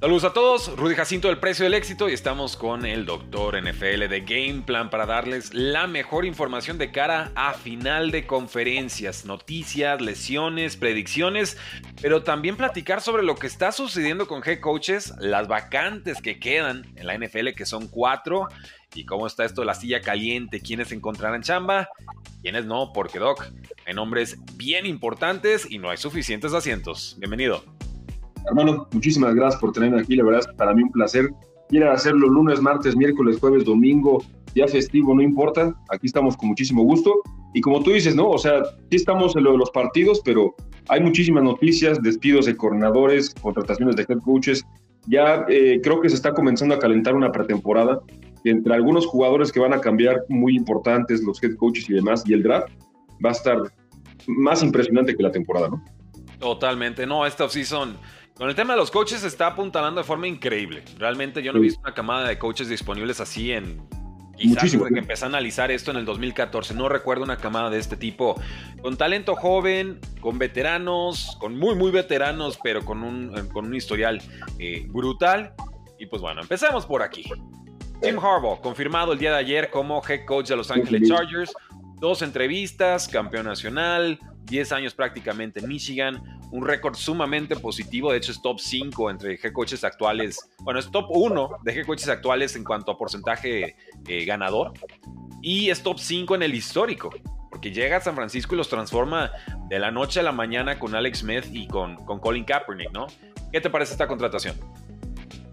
Saludos a todos, Rudy Jacinto del Precio del Éxito y estamos con el doctor NFL de Game Plan para darles la mejor información de cara a final de conferencias, noticias, lesiones, predicciones, pero también platicar sobre lo que está sucediendo con head coaches, las vacantes que quedan en la NFL que son cuatro y cómo está esto de la silla caliente, quiénes encontrarán chamba, quiénes no, porque Doc, hay nombres bien importantes y no hay suficientes asientos. Bienvenido. Hermano, muchísimas gracias por tenerme aquí. La verdad es para mí un placer. Quiera hacerlo lunes, martes, miércoles, jueves, domingo, día festivo, no importa. Aquí estamos con muchísimo gusto. Y como tú dices, ¿no? O sea, sí estamos en lo de los partidos, pero hay muchísimas noticias, despidos de coordinadores, contrataciones de head coaches. Ya eh, creo que se está comenzando a calentar una pretemporada. entre algunos jugadores que van a cambiar muy importantes, los head coaches y demás, y el draft va a estar más impresionante que la temporada, ¿no? Totalmente. No, esta offseason con el tema de los coaches está apuntalando de forma increíble. Realmente yo no he visto una camada de coaches disponibles así en quizás desde que empecé a analizar esto en el 2014. No recuerdo una camada de este tipo con talento joven, con veteranos, con muy muy veteranos, pero con un, con un historial eh, brutal. Y pues bueno, empecemos por aquí. Jim Harbaugh, confirmado el día de ayer como head coach de Los Angeles Chargers. Dos entrevistas, campeón nacional, 10 años prácticamente en Michigan, un récord sumamente positivo, de hecho es top 5 entre head coaches actuales, bueno, es top 1 de head coaches actuales en cuanto a porcentaje eh, ganador, y es top 5 en el histórico, porque llega a San Francisco y los transforma de la noche a la mañana con Alex Smith y con, con Colin Kaepernick, ¿no? ¿Qué te parece esta contratación?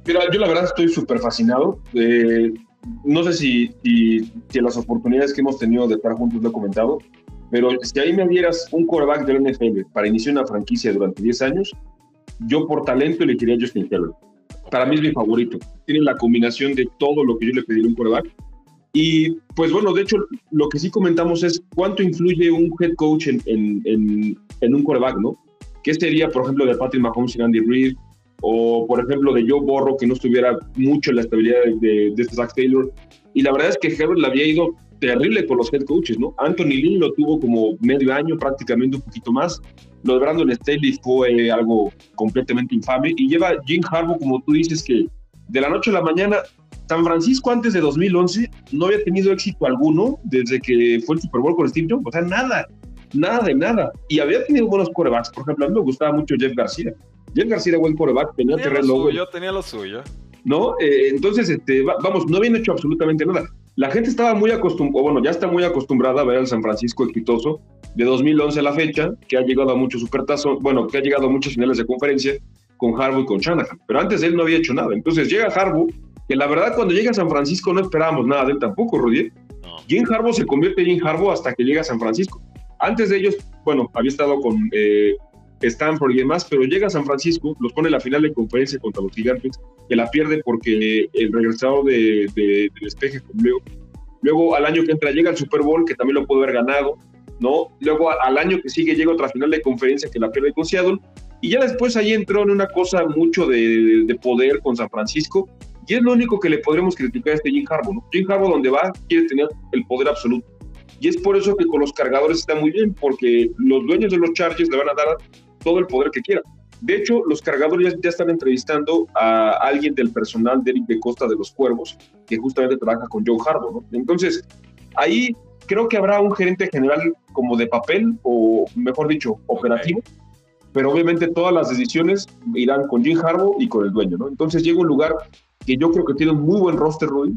Mira, yo la verdad estoy súper fascinado. Eh, no sé si, si, si, las oportunidades que hemos tenido de estar juntos lo he comentado, pero si ahí me dieras un quarterback del NFL para iniciar una franquicia durante 10 años, yo por talento elegiría a Justin Herbert. Para mí es mi favorito. Tiene la combinación de todo lo que yo le pediría a un quarterback. Y pues bueno, de hecho, lo que sí comentamos es cuánto influye un head coach en, en, en, un quarterback, ¿no? ¿Qué sería, por ejemplo, de Patrick Mahomes y Andy Reid? O, por ejemplo, de Joe Borro, que no estuviera mucho en la estabilidad de, de, este Zach Taylor. Y la verdad es que Herbert le había ido terrible por los head coaches, ¿no? Anthony Lynn lo tuvo como medio año, prácticamente un poquito más. Lo de Brandon Staley fue algo completamente infame. Y lleva Jim Harbaugh, como tú dices, que de la noche a la mañana, San Francisco antes de 2011 no había tenido éxito alguno desde que fue el Super Bowl con Steve Jones. O sea, nada, nada de nada. Y había tenido buenos corebacks. Por ejemplo, a mí me gustaba mucho Jeff García. Jeff García era buen coreback, tenía, tenía terreno. Lo suyo, tenía lo suyo. ¿No? Eh, entonces, este, vamos, no habían hecho absolutamente nada. La gente estaba muy acostumbrada, bueno, ya está muy acostumbrada a ver al San Francisco exitoso de 2011 a la fecha, que ha llegado a muchos supertazos, bueno, que ha llegado a muchas finales de conferencia con Harbaugh y con Shanahan, pero antes él no había hecho nada. Entonces llega Harbaugh, que la verdad cuando llega a San Francisco no esperábamos nada de él tampoco, Rudy. Jim Harbaugh se convierte en Jim Harbaugh hasta que llega a San Francisco. Antes de ellos, bueno, había estado con eh, Stanford y demás, pero llega a San Francisco, los pone en la final de conferencia contra los gigantes, que la pierde porque el regresado de, del despeje luego, luego al año que entra llega al Super Bowl, que también lo pudo haber ganado, ¿no? Luego al año que sigue llega otra final de conferencia que la pierde con Seattle, y ya después ahí entró en una cosa mucho de, de poder con San Francisco, y es lo único que le podremos criticar a este Jim Harbaugh, ¿no? Jim Harbaugh donde va quiere tener el poder absoluto. Y es por eso que con los cargadores está muy bien, porque los dueños de los Chargers le van a dar todo el poder que quiera. De hecho, los cargadores ya, están entrevistando a alguien del personal de Eric de Costa de los Cuervos, que justamente trabaja con Joe Harbaugh. ¿no? Entonces, ahí creo que habrá un gerente general como de papel, o mejor dicho, operativo, pero obviamente todas las decisiones irán con Jim Harbaugh y con el dueño. ¿no? Entonces llega un lugar que yo creo que tiene un muy buen roster, Rudy,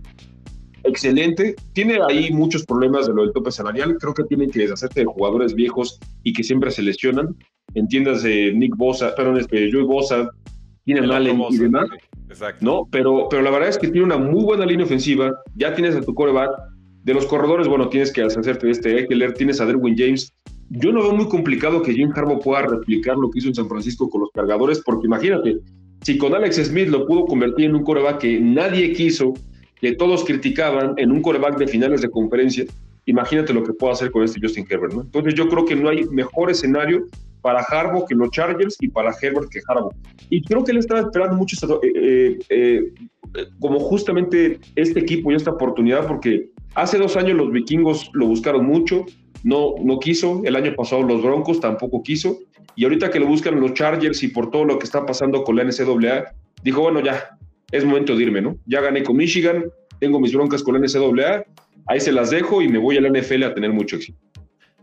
excelente. Tiene ahí muchos problemas de lo del tope salarial. Creo que tienen que deshacerse de jugadores viejos y que siempre se lesionan. Entiendas de Nick Bosa, perdón, este, Joey Bosa, tiene Allen y demás. Exacto. ¿no? Pero, pero la verdad es que tiene una muy buena línea ofensiva. Ya tienes a tu coreback. De los corredores, bueno, tienes que deshacerte de este Eckler, tienes a Derwin James. Yo no veo muy complicado que Jim Harbaugh pueda replicar lo que hizo en San Francisco con los cargadores, porque imagínate, si con Alex Smith lo pudo convertir en un coreback que nadie quiso, que todos criticaban en un coreback de finales de conferencia, imagínate lo que puede hacer con este Justin Herbert, ¿no? Entonces yo creo que no hay mejor escenario para Harbaugh que los Chargers y para Herbert que Harbaugh. Y creo que él estaba esperando mucho eh, eh, eh, como justamente este equipo y esta oportunidad, porque hace dos años los vikingos lo buscaron mucho, no, no quiso, el año pasado los Broncos tampoco quiso, y ahorita que lo buscan los Chargers y por todo lo que está pasando con la NCAA, dijo, bueno, ya, es momento de irme, ¿no? Ya gané con Michigan, tengo mis broncas con la NCAA, ahí se las dejo y me voy a la NFL a tener mucho éxito.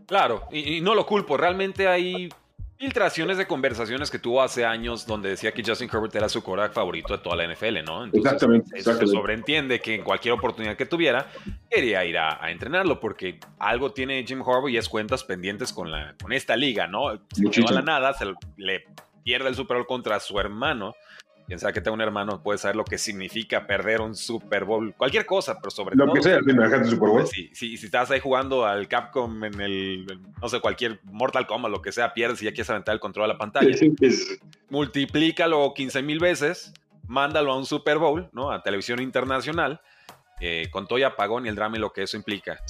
Claro, y, no lo culpo, realmente hay filtraciones de conversaciones que tuvo hace años donde decía que Justin Herbert era su quarterback favorito de toda la NFL, ¿no? exactamente, eso se sobreentiende que en cualquier oportunidad que tuviera quería ir a, entrenarlo porque algo tiene Jim Harbaugh y es cuentas pendientes con, la, con esta liga, ¿no? Se a la nada, se le pierde el Super Bowl contra su hermano quien sea que tenga un hermano puede saber lo que significa perder un Super Bowl, cualquier cosa, pero sobre todo. Lo que sea, el Super Bowl. Si, si, estás ahí jugando al Capcom en el, no sé, cualquier Mortal Kombat, lo que sea, pierdes y ya quieres aventar el control a la pantalla. Sí, Multiplícalo 15 mil veces, mándalo a un Super Bowl, ¿no? A televisión internacional, eh, con todo y apagón y el drama y lo que eso implica.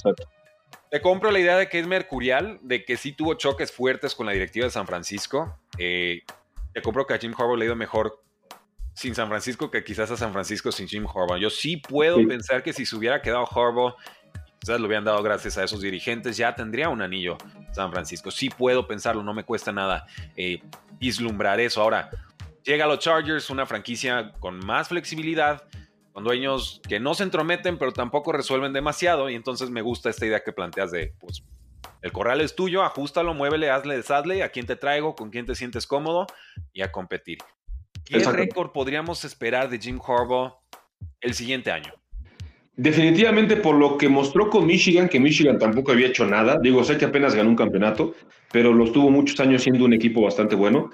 Te compro la idea de que es mercurial, de que sí tuvo choques fuertes con la directiva de San Francisco. Eh, te compro que a Jim Harbaugh le ha ido mejor sin San Francisco que quizás a San Francisco sin Jim Harbaugh. Yo sí puedo pensar que si se hubiera quedado Harbaugh, quizás lo hubieran dado gracias a esos dirigentes, ya tendría un anillo San Francisco. Sí puedo pensarlo, no me cuesta nada eh, vislumbrar eso. Ahora, llega a los Chargers, una franquicia con más flexibilidad, con dueños que no se entrometen, pero tampoco resuelven demasiado. Y entonces me gusta esta idea que planteas de, pues, el corral es tuyo, ajustalo, muévele, hazle, deshazle, a quién te traigo, con quién te sientes cómodo y a competir. ¿Qué récord podríamos esperar de Jim Harbaugh el siguiente año? Definitivamente por lo que mostró con Michigan, que Michigan tampoco había hecho nada. Digo, sé que apenas ganó un campeonato, pero lo estuvo muchos años siendo un equipo bastante bueno.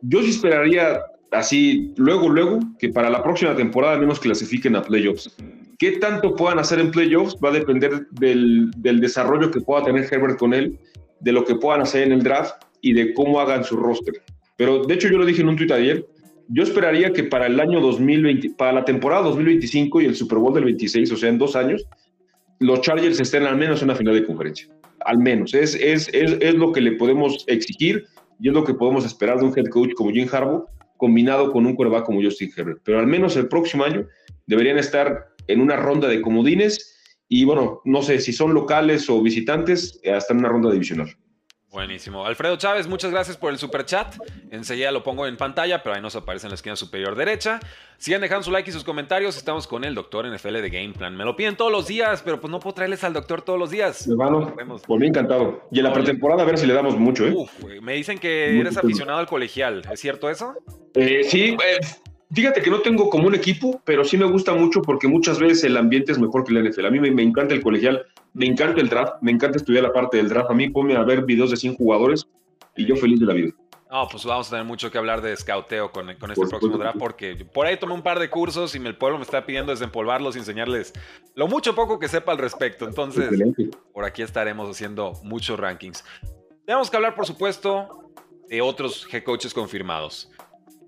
Yo sí esperaría así, luego, luego, que para la próxima temporada al menos clasifiquen a playoffs. ¿Qué tanto puedan hacer en playoffs? Va a depender del, del desarrollo que pueda tener Herbert con él, de lo que puedan hacer en el draft y de cómo hagan su roster. Pero de hecho yo lo dije en un tuit ayer, yo esperaría que para el año 2020, para la temporada 2025 y el Super Bowl del 26, o sea, en dos años, los Chargers estén al menos en una final de conferencia. Al menos. Es, es, es, es lo que le podemos exigir y es lo que podemos esperar de un head coach como Jim Harbaugh, combinado con un quarterback como Justin Herbert. Pero al menos el próximo año deberían estar en una ronda de comodines y, bueno, no sé si son locales o visitantes, hasta en una ronda divisional. Buenísimo. Alfredo Chávez, muchas gracias por el super chat. Enseguida lo pongo en pantalla, pero ahí nos aparece en la esquina superior derecha. Sigan dejando su like y sus comentarios. Estamos con el doctor NFL de Game Plan. Me lo piden todos los días, pero pues no puedo traerles al doctor todos los días. Hermano, por mí encantado. Y en la pretemporada a ver si le damos mucho, ¿eh? Uf, me dicen que eres aficionado al colegial. ¿Es cierto eso? Eh, sí, eh, Fíjate que no tengo como un equipo, pero sí me gusta mucho porque muchas veces el ambiente es mejor que el NFL. A mí me, encanta el colegial, me encanta el draft, me encanta estudiar la parte del draft. A mí ponme a ver videos de 100 jugadores y yo feliz de la vida. No, pues vamos a tener mucho que hablar de scouteo con, con este próximo draft porque por ahí tomé un par de cursos y el pueblo me está pidiendo desempolvarlos y enseñarles lo mucho poco que sepa al respecto. Entonces, por aquí estaremos haciendo muchos rankings. Tenemos que hablar, por supuesto, de otros head coaches confirmados.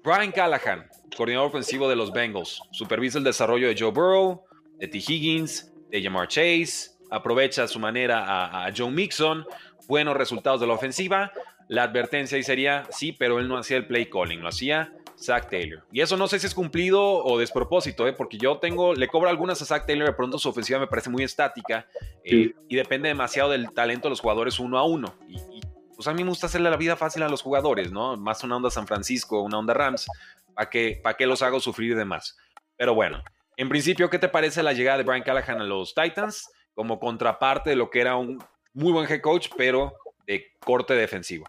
Brian Callahan, coordinador ofensivo de los Bengals, supervisa el desarrollo de Joe Burrow, de T. Higgins, de Jamar Chase, aprovecha a su manera a, a Joe Mixon, buenos resultados de la ofensiva. La advertencia ahí sería, sí, pero él no hacía el play calling, lo hacía Zach Taylor. Y eso no sé si es cumplido o despropósito, ¿eh? porque yo tengo, le cobro algunas a Zach Taylor, de pronto su ofensiva me parece muy estática eh, y depende demasiado del talento de los jugadores uno a uno. Y, y, pues a mí me gusta hacerle la vida fácil a los jugadores, ¿no? Más una onda San Francisco, una onda Rams. ¿Para qué, para qué los hago sufrir de más? Pero bueno, en principio, ¿qué te parece la llegada de Brian Callahan a los Titans como contraparte de lo que era un muy buen head coach, pero de corte defensivo?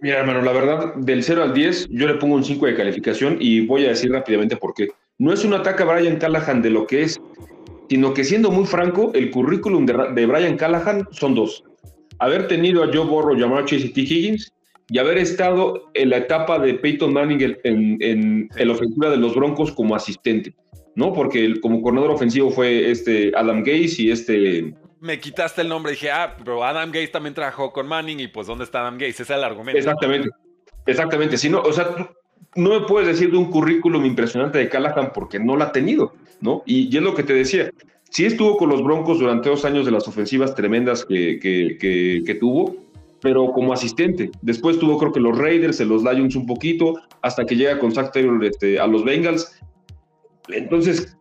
Mira, hermano, la verdad, del 0 al 10, yo le pongo un 5 de calificación y voy a decir rápidamente por qué. No es un ataque a Brian Callahan de lo que es, sino que siendo muy franco, el currículum de, de Brian Callahan son dos. Haber tenido a Joe Borro, Jamar Chase y T. Higgins y haber estado en la etapa de Peyton Manning en, en, la ofensiva de los Broncos como asistente, ¿no? Porque como coordinador ofensivo fue este Adam Gaze y este... Me quitaste el nombre y dije, ah, pero Adam Gaze también trabajó con Manning y pues ¿dónde está Adam Gaze? Ese es el argumento. Exactamente, exactamente. Si no, o sea, no me puedes decir de un currículum impresionante de Callahan porque no lo ha tenido, ¿no? Y, y es lo que te decía. Sí estuvo con los Broncos durante dos años de las ofensivas tremendas que, que, tuvo, pero como asistente. Después tuvo creo que los Raiders, los Lions un poquito, hasta que llega con Zach Taylor este, a los Bengals. Entonces,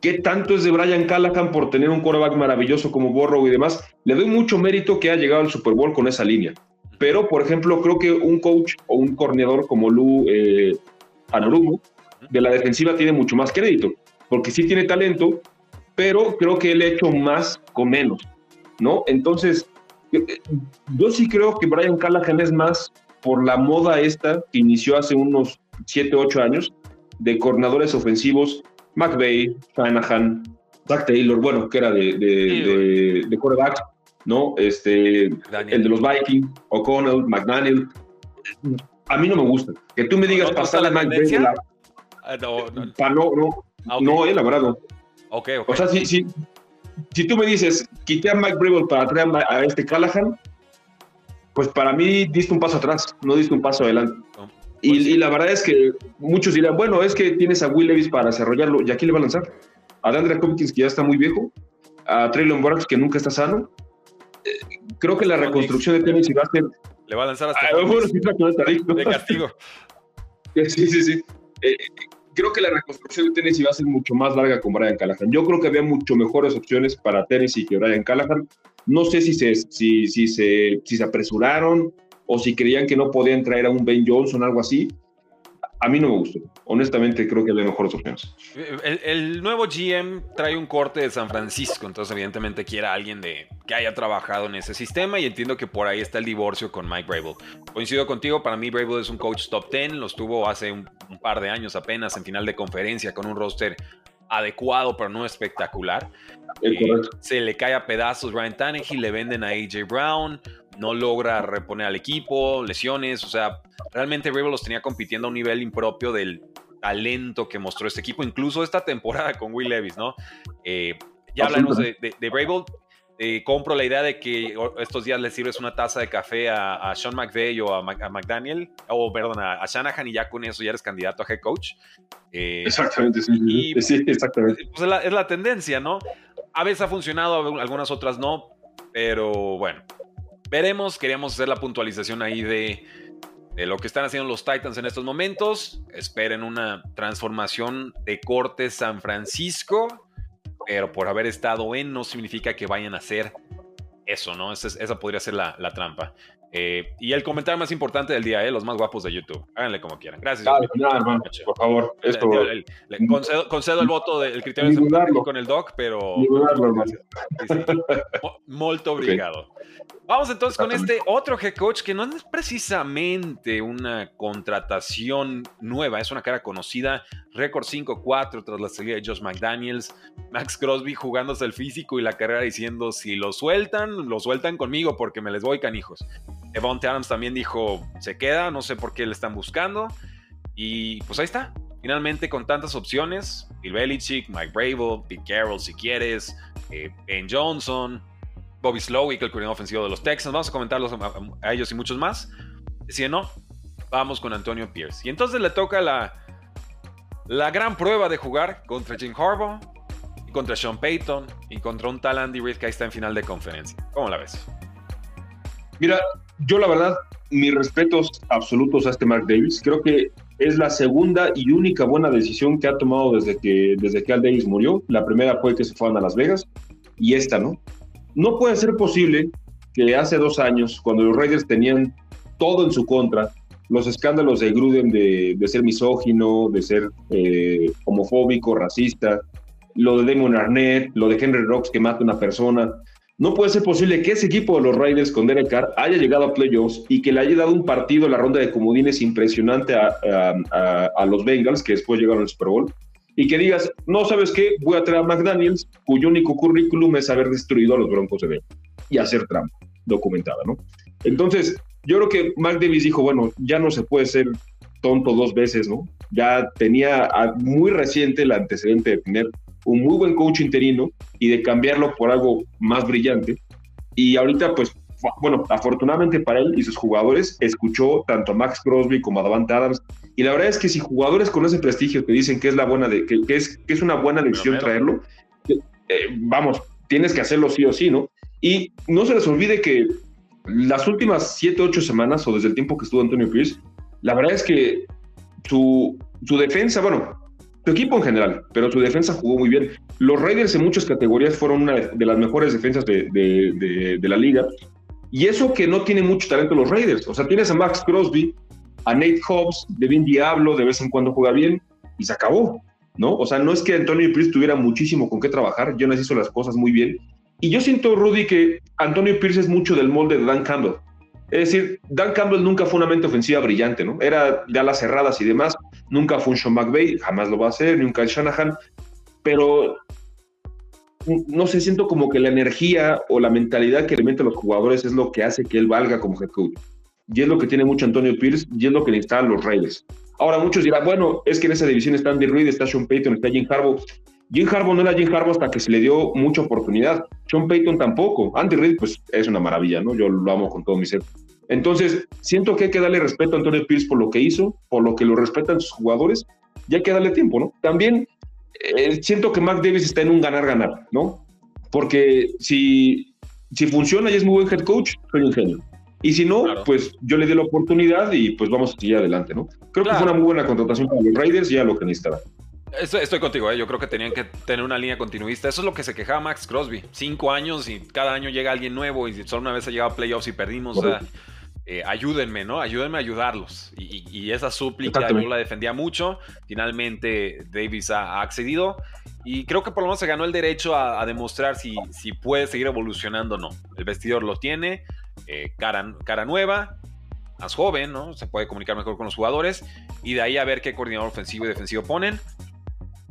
¿qué tanto es de Brian Callahan por tener un quarterback maravilloso como Borrow y demás? Le doy mucho mérito que ha llegado al Super Bowl con esa línea. Pero, por ejemplo, creo que un coach o un coordinador como Lou eh, de la defensiva tiene mucho más crédito, porque sí tiene talento, pero creo que él ha hecho más con menos, ¿no? Entonces, yo sí creo que Brian Callahan es más por la moda esta que inició hace unos 7, 8 años de coordinadores ofensivos, McVeigh, Shanahan, Zach Taylor, bueno, que era de, de, de, quarterback, ¿no? Este, el de los Vikings, O'Connell, McDaniel. A mí no me gusta. Que tú me digas pasar a McVeigh. Ah, no, no, no, ah, no, eh, la verdad no. Okay, O sea, si, si, si tú me dices, quité a Mike Brable para traer a este Callahan, pues para mí diste un paso atrás, no diste un paso adelante. y, pues la verdad es que muchos dirán, bueno, es que tienes a Will Levis para desarrollarlo, ¿y aquí le va a lanzar? A Dandre Hopkins, que ya está muy viejo, a Traylon Burks, que nunca está sano. Eh, creo que la reconstrucción de Tennessee va a ser... Le va a lanzar hasta... Ah, bueno, de castigo. sí, sí, sí. Eh, creo que la reconstrucción de Tennessee va a ser mucho más larga con Brian Callahan. Yo creo que había mucho mejores opciones para Tennessee que Brian Callahan. No sé si se, si, si se, si se apresuraron o si creían que no podían traer a un Ben Johnson algo así a mí no me gustó. Honestamente, creo que hay mejores opciones. El, nuevo GM trae un corte de San Francisco, entonces evidentemente quiere a alguien de, que haya trabajado en ese sistema y entiendo que por ahí está el divorcio con Mike Brable. Coincido contigo, para mí Brable es un coach top 10, lo estuvo hace un, par de años apenas en final de conferencia con un roster adecuado pero no espectacular. Eh, se le cae a pedazos Ryan Tannehill, le venden a AJ Brown, no logra reponer al equipo, lesiones, o sea, realmente Brable los tenía compitiendo a un nivel impropio del talento que mostró este equipo, incluso esta temporada con Will Levis, ¿no? Eh, ya hablamos de, de, eh, compro la idea de que estos días le sirves una taza de café a, Sean McVeigh o a, McDaniel, o perdón, a, Shanahan y ya con eso ya eres candidato a head coach. Eh, exactamente, sí, sí, exactamente. Pues es, la, es la tendencia, ¿no? A veces ha funcionado, algunas otras no, pero bueno, veremos. Queríamos hacer la puntualización ahí de, lo que están haciendo los Titans en estos momentos. Esperen una transformación de corte San Francisco, pero por haber estado en no significa que vayan a hacer eso, ¿no? Esa, podría ser la, trampa. Eh, y el comentario más importante del día, ¿eh? los más guapos de YouTube. Háganle como quieran. Gracias. por favor. concedo, el voto del criterio de con el doc, pero. Molto obrigado. Vamos entonces con este otro head coach que no es precisamente una contratación nueva, es una cara conocida, récord 5-4 tras la salida de Josh McDaniels, Max Crosby jugándose el físico y la carrera diciendo si lo sueltan, lo sueltan conmigo porque me les voy canijos. Evonte Adams también dijo se queda, no sé por qué le están buscando y pues ahí está. Finalmente con tantas opciones, Bill Belichick, Mike Bravo, Pete Carroll si quieres, eh, Ben Johnson, Bobby Slowick, el coordinador ofensivo de los Texans. Vamos a comentarlos a, ellos y muchos más. Si no, vamos con Antonio Pierce. Y entonces le toca la, la gran prueba de jugar contra Jim Harbaugh, y contra Sean Payton y contra un tal Andy Reid que ahí está en final de conferencia. ¿Cómo la ves? Mira, yo la verdad, mis respetos absolutos a este Mark Davis. Creo que es la segunda y única buena decisión que ha tomado desde que, desde que Al Davis murió. La primera fue que se fueron a Las Vegas y esta, ¿no? No puede ser posible que hace dos años, cuando los Raiders tenían todo en su contra, los escándalos de Gruden de, ser misógino, de ser eh, homofóbico, racista, lo de Damon Arnett, lo de Henry Rocks que mata a una persona. No puede ser posible que ese equipo de los Raiders con Derek Carr haya llegado a playoffs y que le haya dado un partido en la ronda de comodines impresionante a los Bengals, que después llegaron al Super Bowl, y que digas, no sabes qué, voy a traer a McDaniels, cuyo único currículum es haber destruido a los Broncos de Denver y hacer trampa documentada, ¿no? Entonces, yo creo que Mark Davis dijo, bueno, ya no se puede ser tonto dos veces, ¿no? Ya tenía muy reciente el antecedente de tener un muy buen coach interino y de cambiarlo por algo más brillante. Y ahorita, pues, bueno, afortunadamente para él y sus jugadores, escuchó tanto a Max Crosby como a Davante Adams. Y la verdad es que si jugadores con ese prestigio te dicen que es la buena de, que, es, que es una buena decisión traerlo, eh, vamos, tienes que hacerlo sí o sí, ¿no? Y no se les olvide que las últimas 7, 8 semanas, o desde el tiempo que estuvo Antonio Pierce, la verdad es que su, su defensa, bueno, su equipo en general, pero su defensa jugó muy bien. Los Raiders en muchas categorías fueron una de las mejores defensas de, de, de la liga y eso que no tiene mucho talento los Raiders. O sea, tienes a Max Crosby, a Nate Hobbs, Devin Diablo, de vez en cuando juega bien, y se acabó, ¿no? O sea, no es que Antonio Pierce tuviera muchísimo con qué trabajar, Jonas hizo las cosas muy bien. Y yo siento, Rudy, que Antonio Pierce es mucho del molde de Dan Campbell. Es decir, Dan Campbell nunca fue una mente ofensiva brillante, ¿no? Era de alas cerradas y demás, nunca fue un Sean McVay, jamás lo va a hacer, ni un Kyle Shanahan, pero no sé, siento como que la energía o la mentalidad que le meten los jugadores es lo que hace que él valga como head coach. Y es lo que tiene mucho Antonio Pierce y es lo que necesitan los Reyes. Ahora muchos dirán, bueno, es que en esa división está Andy Reid, está Sean Payton, está Jim Harbaugh. Jim Harbaugh no era Jim Harbaugh hasta que se le dio mucha oportunidad. Sean Payton tampoco. Andy Reid, pues es una maravilla, ¿no? Yo lo amo con todo mi ser. Entonces, siento que hay que darle respeto a Antonio Pierce por lo que hizo, por lo que lo respetan sus jugadores, y hay que darle tiempo, ¿no? También eh, siento que Mark Davis está en un ganar-ganar, ¿no? Porque si, si funciona y es muy buen head coach, soy un. Y si no, pues yo le di la oportunidad y pues vamos a seguir adelante, ¿no? Creo que fue una muy buena contratación para los Raiders y ya lo que necesitaba. Estoy, estoy contigo, ¿eh? yo creo que tenían que tener una línea continuista. Eso es lo que se quejaba Max Crosby. Cinco años y cada año llega alguien nuevo y solo una vez ha llegado a playoffs y perdimos. O sea, eh, ayúdenme, ¿no? Ayúdenme a ayudarlos. Y, esa súplica yo la defendía mucho. Finalmente Davis ha, accedido. Y creo que por lo menos se ganó el derecho a, demostrar si, si, puede seguir evolucionando o no. El vestidor lo tiene, eh, cara, cara nueva, más joven, ¿no? Se puede comunicar mejor con los jugadores. Y de ahí a ver qué coordinador ofensivo y defensivo ponen.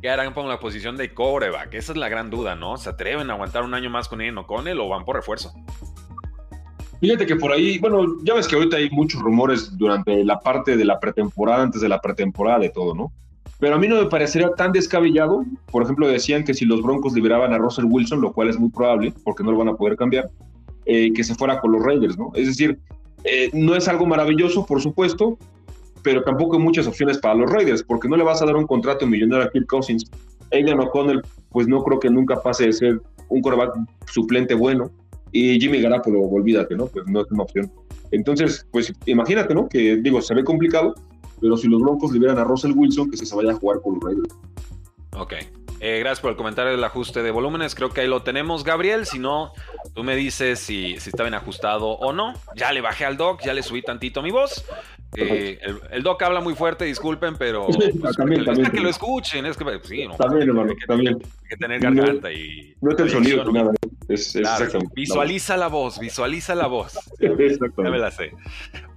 ¿Qué harán con la posición de coreback? Esa es la gran duda, ¿no? ¿Se atreven a aguantar un año más con él o con él o van por refuerzo? Fíjate que por ahí, bueno, ya ves que ahorita hay muchos rumores durante la parte de la pretemporada, antes de la pretemporada, de todo, ¿no? Pero a mí no me parecería tan descabellado. Por ejemplo, decían que si los Broncos liberaban a Russell Wilson, lo cual es muy probable, porque no lo van a poder cambiar, eh, que se fuera con los Raiders, ¿no? Es decir, eh, no es algo maravilloso, por supuesto, pero tampoco hay muchas opciones para los Raiders, porque no le vas a dar un contrato millonario a Kirk Cousins. Aidan O'Connell, pues no creo que nunca pase de ser un quarterback suplente bueno. Y Jimmy Garapolo, olvídate, ¿no? Pues no es una opción. Entonces, pues imagínate, ¿no? Que digo, se ve complicado, pero si los Broncos liberan a Russell Wilson, que se vaya a jugar con los Raiders. Ok. Eh, gracias por el comentario del ajuste de volúmenes. Creo que ahí lo tenemos, Gabriel. Si no, tú me dices si, si está bien ajustado o no. Ya le bajé al doc, ya le subí tantito mi voz. Eh, el, doc habla muy fuerte, disculpen, pero pues, también, es que lo escuchen. Es que, pues, sí, no, también, hermano, hay que, también. Hay que tener garganta y. No es el sonido, nada. Es, visualiza la voz, visualiza la voz. Ya me la sé.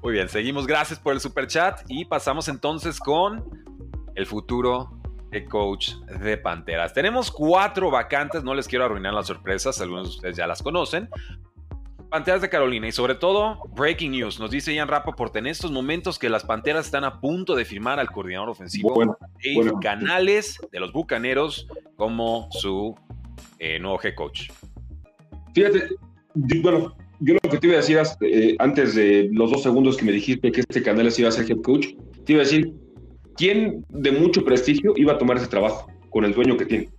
Muy bien, seguimos. Gracias por el super chat y pasamos entonces con el futuro coach de Panteras. Tenemos cuatro vacantes, no les quiero arruinar las sorpresas, algunos de ustedes ya las conocen, Panteras de Carolina y sobre todo, breaking news, nos dice Ian Rappaport en estos momentos que las Panteras están a punto de firmar al coordinador ofensivo bueno, Canales de los Bucaneros como su eh, nuevo head coach. Fíjate, bueno, yo lo que te iba a decir eh, antes de los dos segundos que me dijiste que este Canales iba a ser head coach, te iba a decir, ¿quién de mucho prestigio iba a tomar ese trabajo con el dueño que tiene?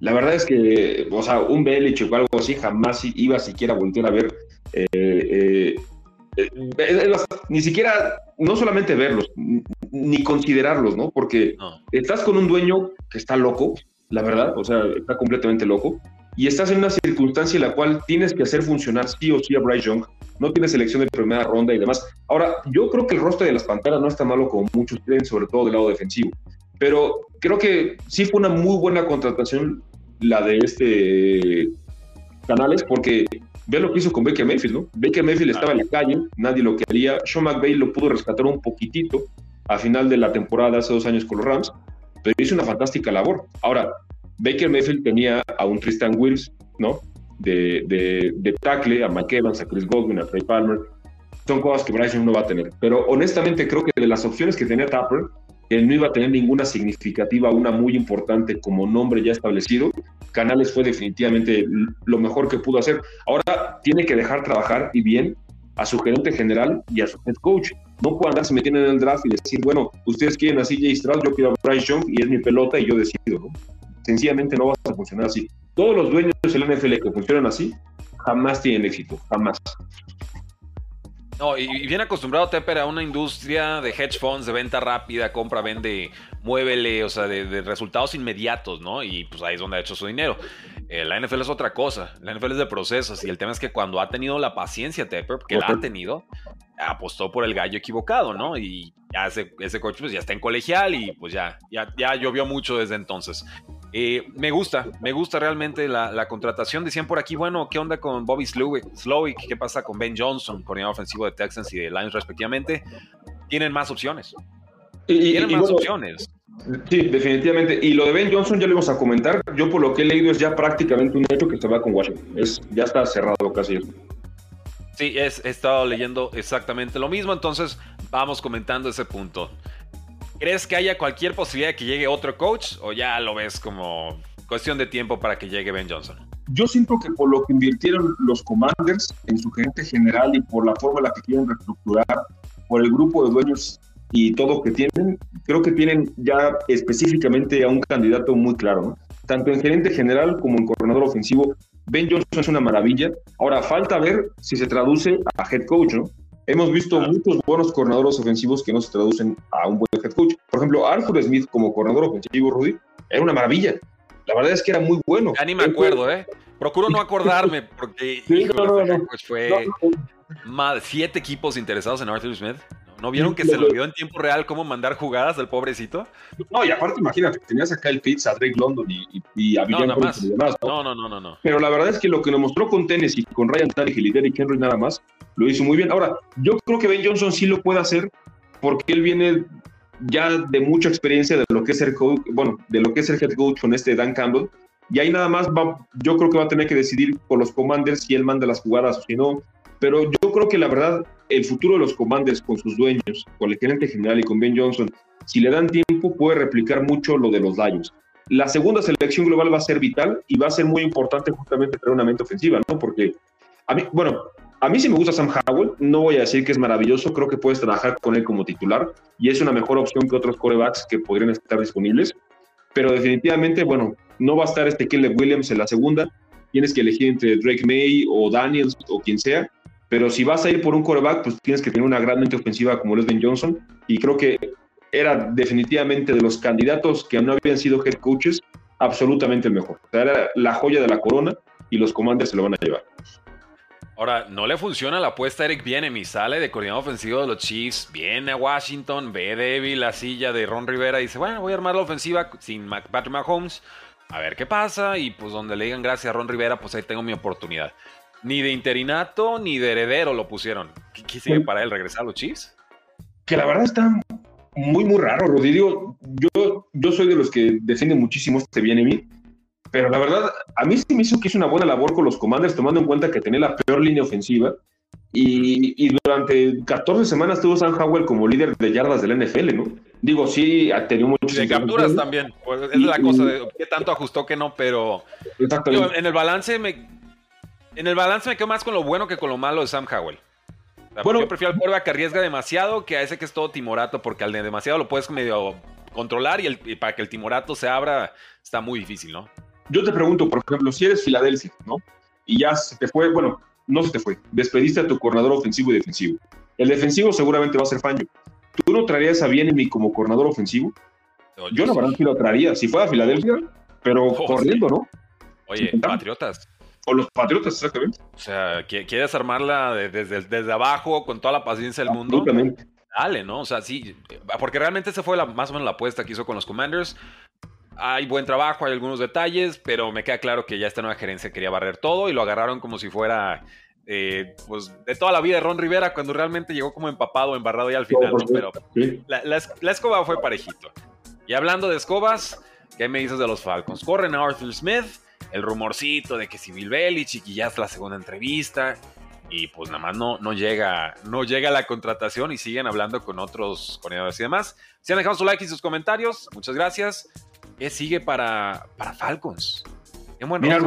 La verdad es que, o sea, un Belichick o algo así jamás iba siquiera a voltear a ver, eh, eh, eh, ni siquiera, no solamente verlos, ni considerarlos, ¿no? Porque estás con un dueño que está loco, la verdad, o sea, está completamente loco, y estás en una circunstancia en la cual tienes que hacer funcionar sí o sí a Bryce Young, no tienes selección de primera ronda y demás. Ahora, yo creo que el rostro de las Panteras no está malo como muchos creen, sobre todo del lado defensivo, pero creo que sí fue una muy buena contratación la de este Canales, porque ve lo que hizo con Baker Mayfield, ¿no? Baker Mayfield estaba en la calle, nadie lo quería. Sean McVay lo pudo rescatar un poquitito a final de la temporada hace dos años con los Rams, pero hizo una fantástica labor. Ahora, Baker Mayfield tenía a un Tristan Wills, ¿no? De, de, de tackle, a Mike Evans, a Chris Godwin, a Trey Palmer. Son cosas que Bryson no va a tener. Pero honestamente creo que de las opciones que tenía Tapper, él no iba a tener ninguna significativa, una muy importante como nombre ya establecido. Canales fue definitivamente lo mejor que pudo hacer. Ahora tiene que dejar trabajar y bien a su gerente general y a su head coach. No puede andarse metiendo en el draft y decir, bueno, ustedes quieren a CJ Stroud, yo quiero a Bryce Young y es mi pelota y yo decido, ¿no? Sencillamente no va a funcionar así. Todos los dueños del NFL que funcionan así jamás tienen éxito, jamás. No, y, bien acostumbrado Tepper a una industria de hedge funds, de venta rápida, compra, vende, muévele, o sea, de, resultados inmediatos, ¿no? Y pues ahí es donde ha hecho su dinero. Eh, la NFL es otra cosa, la NFL es de procesos y el tema es que cuando ha tenido la paciencia Tepper, que la ha tenido, apostó por el gallo equivocado, ¿no? Y ya ese, ese coach pues ya está en colegial y pues ya, ya, ya llovió mucho desde entonces. Eh, me gusta, me gusta realmente la, contratación. Decían por aquí, bueno, ¿qué onda con Bobby Slowick? ¿Qué pasa con Ben Johnson, coordinador ofensivo de Texans y de Lions respectivamente? Tienen más opciones. Tienen más opciones. Sí, definitivamente. Y lo de Ben Johnson ya lo vamos a comentar. Yo por lo que he leído es ya prácticamente un hecho que se va con Washington. Es, ya está cerrado casi. Sí, he estado leyendo exactamente lo mismo, entonces vamos comentando ese punto. ¿Crees que haya cualquier posibilidad de que llegue otro coach o ya lo ves como cuestión de tiempo para que llegue Ben Johnson? Yo siento que por lo que invirtieron los Commanders en su gerente general y por la forma en la que quieren reestructurar, por el grupo de dueños y todo que tienen, creo que tienen ya específicamente a un candidato muy claro, ¿no? tanto en gerente general como en coordinador ofensivo. Ben Johnson es una maravilla. Ahora falta ver si se traduce a head coach, ¿no? Hemos visto muchos buenos coordinadores ofensivos que no se traducen a un buen head coach. Por ejemplo, Arthur Smith como coordinador ofensivo, Rudy, era una maravilla. La verdad es que era muy bueno. Ya ni me acuerdo, ¿eh? Procuro no acordarme porque pues fue más siete equipos interesados en Arthur Smith. ¿No vieron que se lo vio en tiempo real cómo mandar jugadas del pobrecito? No, y aparte, imagínate, tenías acá el Pitts, a Drake London y, a Villan no, y demás. ¿no? ¿no? no, no, Pero la verdad es que lo que nos mostró con Tennessee, con Ryan Tannehill y Derrick Henry nada más, lo hizo muy bien. Ahora, yo creo que Ben Johnson sí lo puede hacer porque él viene ya de mucha experiencia de lo que es el coach, bueno, de lo que es el head coach con este Dan Campbell. Y ahí nada más va, yo creo que va a tener que decidir por los commanders si él manda las jugadas o si no. Pero yo creo que la verdad, el futuro de los Commanders con sus dueños, con el gerente general y con Ben Johnson, si le dan tiempo, puede replicar mucho lo de los Lions. La segunda selección global va a ser vital y va a ser muy importante justamente para una mente ofensiva, ¿no? Porque a mí, bueno, a mí sí me gusta Sam Howell, no voy a decir que es maravilloso, creo que puedes trabajar con él como titular y es una mejor opción que otros corebacks que podrían estar disponibles, pero definitivamente, bueno, no va a estar este Caleb Williams en la segunda, tienes que elegir entre Drake May o Daniels o quien sea, pero si vas a ir por un coreback, pues tienes que tener una gran mente ofensiva como Leslie Johnson. Y creo que era definitivamente de los candidatos que no habían sido head coaches, absolutamente el mejor. era la joya de la corona y los comandos se lo van a llevar. Ahora, no le funciona la apuesta a Eric Bienemi. Sale de coordinador ofensivo de los Chiefs, viene a Washington, ve débil la silla de Ron Rivera y dice, bueno, voy a armar la ofensiva sin Patrick Mahomes, a ver qué pasa. Y pues donde le digan gracias a Ron Rivera, pues ahí tengo mi oportunidad. Ni de interinato ni de heredero lo pusieron. ¿Qué, sigue para él? ¿Regresar a los Chiefs? Que la verdad está muy, muy raro, Rodrigo. Yo, yo soy de los que defienden muchísimo este bien pero la verdad, a mí sí me hizo que hizo una buena labor con los Commanders, tomando en cuenta que tenía la peor línea ofensiva. Y, durante 14 semanas tuvo Sam Howell como líder de yardas del NFL, ¿no? Digo, sí, ha tenido muchos. De capturas también. Pues, es la cosa de qué tanto ajustó que no, pero. en el balance me, en el balance me quedo más con lo bueno que con lo malo de Sam Howell. bueno, yo prefiero al quarterback que arriesga demasiado que a ese que es todo timorato, porque al de demasiado lo puedes medio controlar y, el, para que el timorato se abra está muy difícil, ¿no? Yo te pregunto, por ejemplo, si eres Filadelfia, ¿no? Y ya se te fue, bueno, no se te fue, despediste a tu coordinador ofensivo y defensivo. El defensivo seguramente va a ser Fangio. ¿Tú no traerías a Bienemi como coordinador ofensivo? yo la verdad sí lo traería, si fuera Filadelfia, pero oh, corriendo, ¿no? Oye, Patriotas, o los Patriotas, exactamente. O sea, quieres armarla desde, desde abajo con toda la paciencia del mundo. Dale, ¿no? O sea, sí, porque realmente esa fue la, más o menos la apuesta que hizo con los Commanders. Hay buen trabajo, hay algunos detalles, pero me queda claro que ya esta nueva gerencia quería barrer todo y lo agarraron como si fuera eh, pues de toda la vida de Ron Rivera, cuando realmente llegó como empapado, embarrado ya al final, ¿no? Pero la, la, escoba fue parejito. Y hablando de escobas, ¿qué me dices de los Falcons? Corren a Arthur Smith, el rumorcito de que si Bill Belichick y ya es la segunda entrevista y pues nada más no, no llega no llega la contratación y siguen hablando con otros coordinadores y demás. Si han dejado su like y sus comentarios, muchas gracias. ¿Qué sigue para, para Falcons? Mira,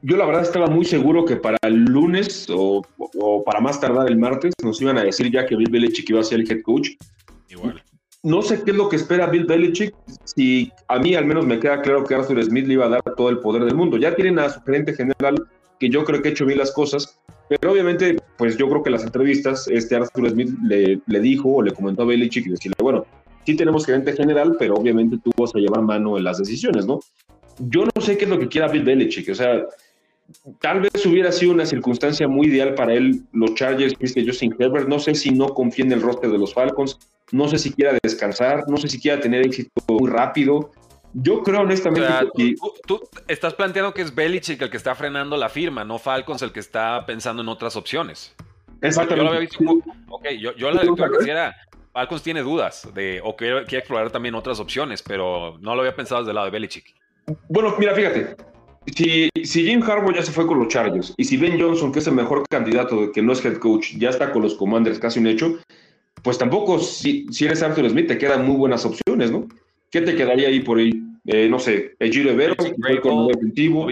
yo la verdad estaba muy seguro que para el lunes o, o, para más tardar el martes nos iban a decir ya que Bill Belichick iba a ser el head coach. Igual no sé qué es lo que espera Bill Belichick. Si a mí al menos me queda claro que Arthur Smith le iba a dar todo el poder del mundo. Ya tienen a su gerente general, que yo creo que ha hecho bien las cosas, pero obviamente, pues yo creo que las entrevistas, este Arthur Smith le, le dijo o le comentó a Belichick y decirle, bueno, sí tenemos gerente general, pero obviamente tú vas a llevar mano en las decisiones, ¿no? Yo no sé qué es lo que quiera Bill Belichick. O sea, tal vez hubiera sido una circunstancia muy ideal para él, los Chargers, viste Justin Herbert. No sé si no confía en el roster de los Falcons, no sé si quiera descansar, no sé si quiera tener éxito muy rápido. Yo creo honestamente que... Tú, estás planteando que es Belichick el que está frenando la firma, no Falcons el que está pensando en otras opciones. Exactamente. Yo lo había visto ok, yo, yo la lectura que hiciera, Falcons tiene dudas de, o quiere, quiere, explorar también otras opciones, pero no lo había pensado desde el lado de Belichick. Bueno, mira, fíjate, si, si Jim Harbaugh ya se fue con los Chargers y si Ben Johnson, que es el mejor candidato, que no es head coach, ya está con los Commanders casi un hecho, pues tampoco, si, si eres Arthur Smith, te quedan muy buenas opciones, ¿no? ¿Qué te quedaría ahí por ahí? Eh, no sé, Giro Evero, con defensivo.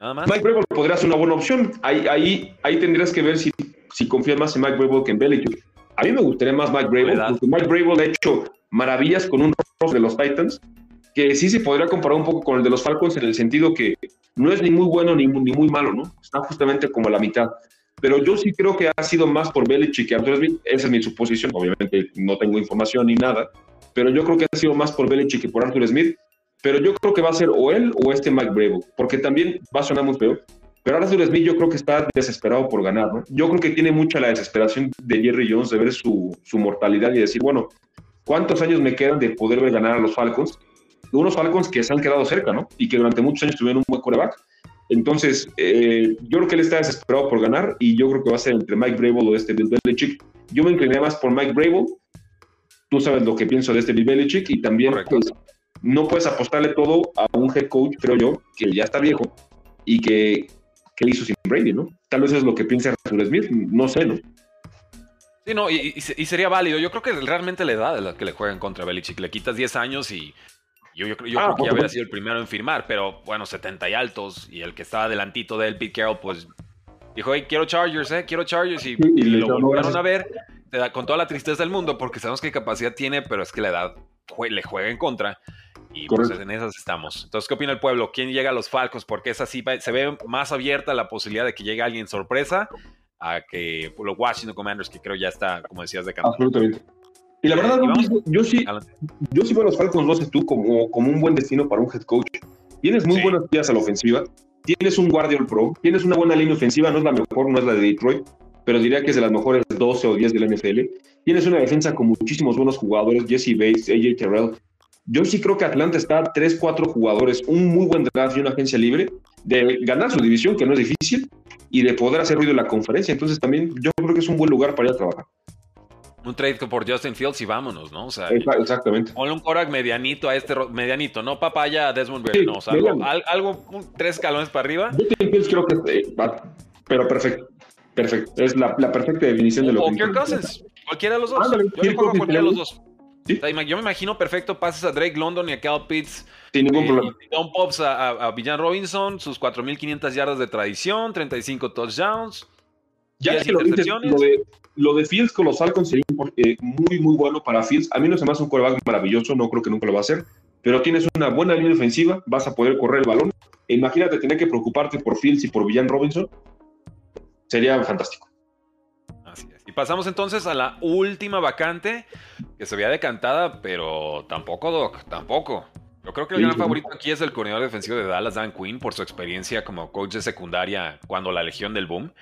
Nada más. Mike Brable podría ser una buena opción. Ahí, ahí, ahí tendrías que ver si, si confías más en Mike Brable que en Belichick. A mí me gustaría más Mike Brable, porque Mike Brable ha hecho maravillas con un rostro de los Titans, que sí se podría comparar un poco con el de los Falcons en el sentido que no es ni muy bueno ni, ni muy malo, ¿no? Está justamente como a la mitad. Pero yo sí creo que ha sido más por Belichick que Arthur Smith. Esa es mi suposición. Obviamente no tengo información ni nada, pero yo creo que ha sido más por Belichick que por Arthur Smith. Pero yo creo que va a ser o él o este Mike Brable, porque también va a sonar muy feo. Pero Arthur Smith yo creo que está desesperado por ganar, ¿no? Yo creo que tiene mucha la desesperación de Jerry Jones de ver su, su mortalidad y decir, bueno, ¿cuántos años me quedan de poder ganar a los Falcons? Unos Falcons que se han quedado cerca, ¿no? Y que durante muchos años tuvieron un buen coreback. Entonces, eh, yo creo que él está desesperado por ganar y yo creo que va a ser entre Mike Brable o este Bill Belichick. Yo me incliné más por Mike Brable. Tú sabes lo que pienso de este Bill Belichick y también pues, no puedes apostarle todo a un head coach, creo yo, que ya está viejo y que ¿qué hizo sin Brady, no? Tal vez es lo que piensa Arthur Smith, no sé, ¿no? Sí, no, y, sería válido. Yo creo que realmente la edad es la que le juegan contra Belichick. Le quitas 10 años y yo, yo, yo ah, creo que ya habría sido el primero en firmar, pero bueno, 70 y altos. Y el que estaba adelantito de él, Pete Carroll, pues dijo, hey, quiero Chargers, ¿eh? Quiero Chargers. Y, lo volvieron a ver con toda la tristeza del mundo porque sabemos qué capacidad tiene, pero es que la edad le juega en contra. Y pues en esas estamos. Entonces, ¿qué opina el pueblo? ¿Quién llega a los Falcos? Porque es así, se ve más abierta la posibilidad de que llegue alguien sorpresa a que los Washington Commanders, que creo ya está, como decías, de campo. Absolutamente. Y la verdad, yo, sí, yo sí veo a los Falcons, no sé tú, como, como un buen destino para un head coach. Tienes muy buenas días a la ofensiva, tienes un guardian pro, tienes una buena línea ofensiva, no es la mejor, no es la de Detroit, pero diría que es de las mejores 12 o 10 de la NFL. Tienes una defensa con muchísimos buenos jugadores, Jesse Bates, AJ Terrell, yo sí creo que Atlanta está tres, cuatro jugadores, un muy buen draft y una agencia libre de ganar su división, que no es difícil, y de poder hacer ruido en la conferencia. Entonces también yo creo que es un buen lugar para ir a trabajar. Un trade por Justin Fields y vámonos, ¿no? O sea, exactamente. Ponle un Korak medianito a este, medianito, no papaya Desmond Bailey, no, o sea, algo, tres escalones para arriba. Justin Fields creo que eh, pero perfecto, perfecto. Es la, perfecta definición de lo que... O Cousins, cualquiera de los dos. yo juego cualquiera de los dos yo me imagino perfecto pases a Drake London y a Cal Pitts. Sin ningún eh, problema. Don Pops a, Villan Robinson, sus 4.500 yardas de tradición, 35 touchdowns. Ya que lo, de, lo de Fields con los Falcons sería eh, muy, muy bueno para Fields. A mí no se me hace un coreback maravilloso, no creo que nunca lo va a hacer, pero tienes una buena línea ofensiva, vas a poder correr el balón. E imagínate tener que preocuparte por Fields y por Villan Robinson. Sería fantástico. Y pasamos entonces a la última vacante que se veía decantada, pero tampoco, Doc, tampoco. Yo creo que el gran favorito aquí es el coordinador defensivo de Dallas, Dan Quinn, por su experiencia como coach de secundaria cuando la Legión del Boom.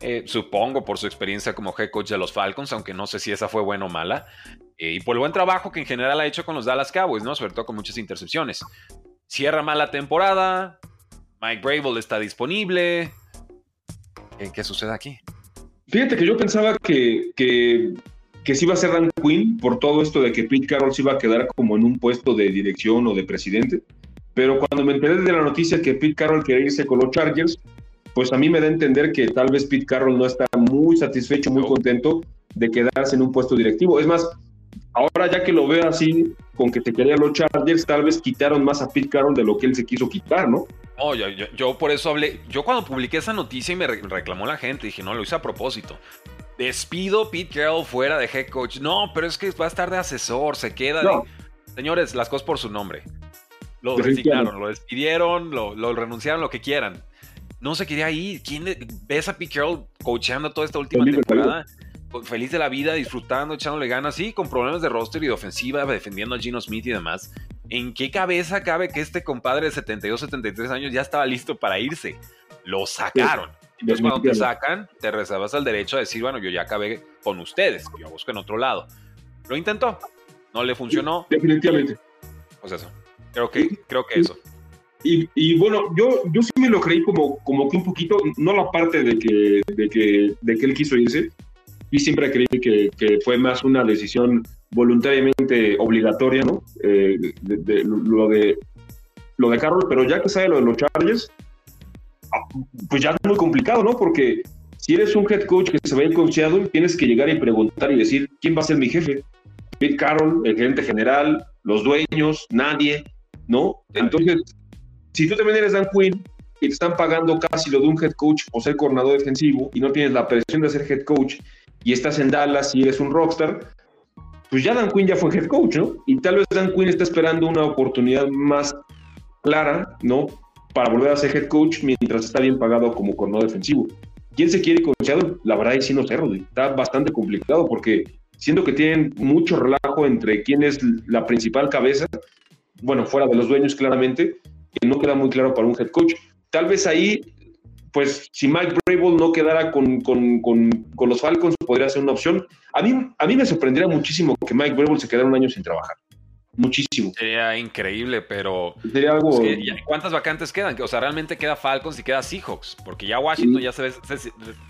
Eh, supongo por su experiencia como head coach de los Falcons, aunque no sé si esa fue buena o mala. Eh, y por el buen trabajo que en general ha hecho con los Dallas Cowboys, ¿no? Sobre todo con muchas intercepciones. Cierra mala temporada. Mike Brable está disponible. ¿Qué sucede aquí? Fíjate que yo pensaba que, que, que sí iba a ser Dan Quinn por todo esto de que Pete Carroll se iba a quedar como en un puesto de dirección o de presidente. Pero cuando me enteré de la noticia que Pete Carroll quería irse con los Chargers, pues a mí me da a entender que tal vez Pete Carroll no está muy satisfecho, muy contento de quedarse en un puesto directivo. Es más, ahora ya que lo veo así, con que te querían los Chargers, tal vez quitaron más a Pete Carroll de lo que él se quiso quitar, ¿no? No, yo, por eso hablé. Yo cuando publiqué esa noticia y me reclamó la gente, dije, no, lo hice a propósito. Despido Pete Carroll fuera de head coach. No, pero es que va a estar de asesor, se queda de... Señores, las cosas por su nombre. Lo resignaron, lo despidieron, lo, renunciaron, lo que quieran. No se quería ir. ¿Quién ves a Pete Carroll coachando toda esta última temporada? Feliz de la vida, disfrutando, echándole ganas, sí, con problemas de roster y de ofensiva, defendiendo a Gino Smith y demás. ¿En qué cabeza cabe que este compadre de 72, 73 años ya estaba listo para irse? lo sacaron. Entonces, cuando te sacan, te reservas el derecho a decir, bueno, yo ya acabé con ustedes, yo busco en otro lado. Lo intentó, no le funcionó. definitivamente. Pues eso, creo que, creo que eso. Y, bueno, yo, yo sí me lo creí como, como que un poquito, no la parte de que, de que, de que él quiso irse, y siempre creí que, que fue más una decisión voluntariamente obligatoria, ¿no? Eh, de, lo, de, lo de Carroll, pero ya que sale lo de los Chargers, ah, pues ya es muy complicado, ¿no? Porque si eres un head coach que se va a ir coachado, tienes que llegar y preguntar y decir, ¿quién va a ser mi jefe? Pete Carroll, el gerente general, los dueños, nadie, ¿no? Entonces, si tú también eres Dan Quinn y te están pagando casi lo de un head coach o ser coordinador defensivo y no tienes la presión de ser head coach y estás en Dallas y eres un rockstar, pues ya Dan Quinn ya fue head coach, ¿no? Y tal vez Dan Quinn está esperando una oportunidad más clara, ¿no? Para volver a ser head coach mientras está bien pagado como coordinador defensivo. ¿Quién se quiere coachado? La verdad es sí no sé, Rodri. Está bastante complicado porque siento que tienen mucho relajo entre quién es la principal cabeza, bueno, fuera de los dueños claramente, que no queda muy claro para un head coach. Tal vez ahí, pues si Mike Brable no quedara con, los Falcons, podría ser una opción. A mí, a mí me sorprendería muchísimo que Mike Brable se quedara un año sin trabajar. Muchísimo. Sería increíble, pero. Sería algo. ¿Cuántas vacantes quedan? O sea, realmente queda Falcons y queda Seahawks, porque ya Washington ya se ve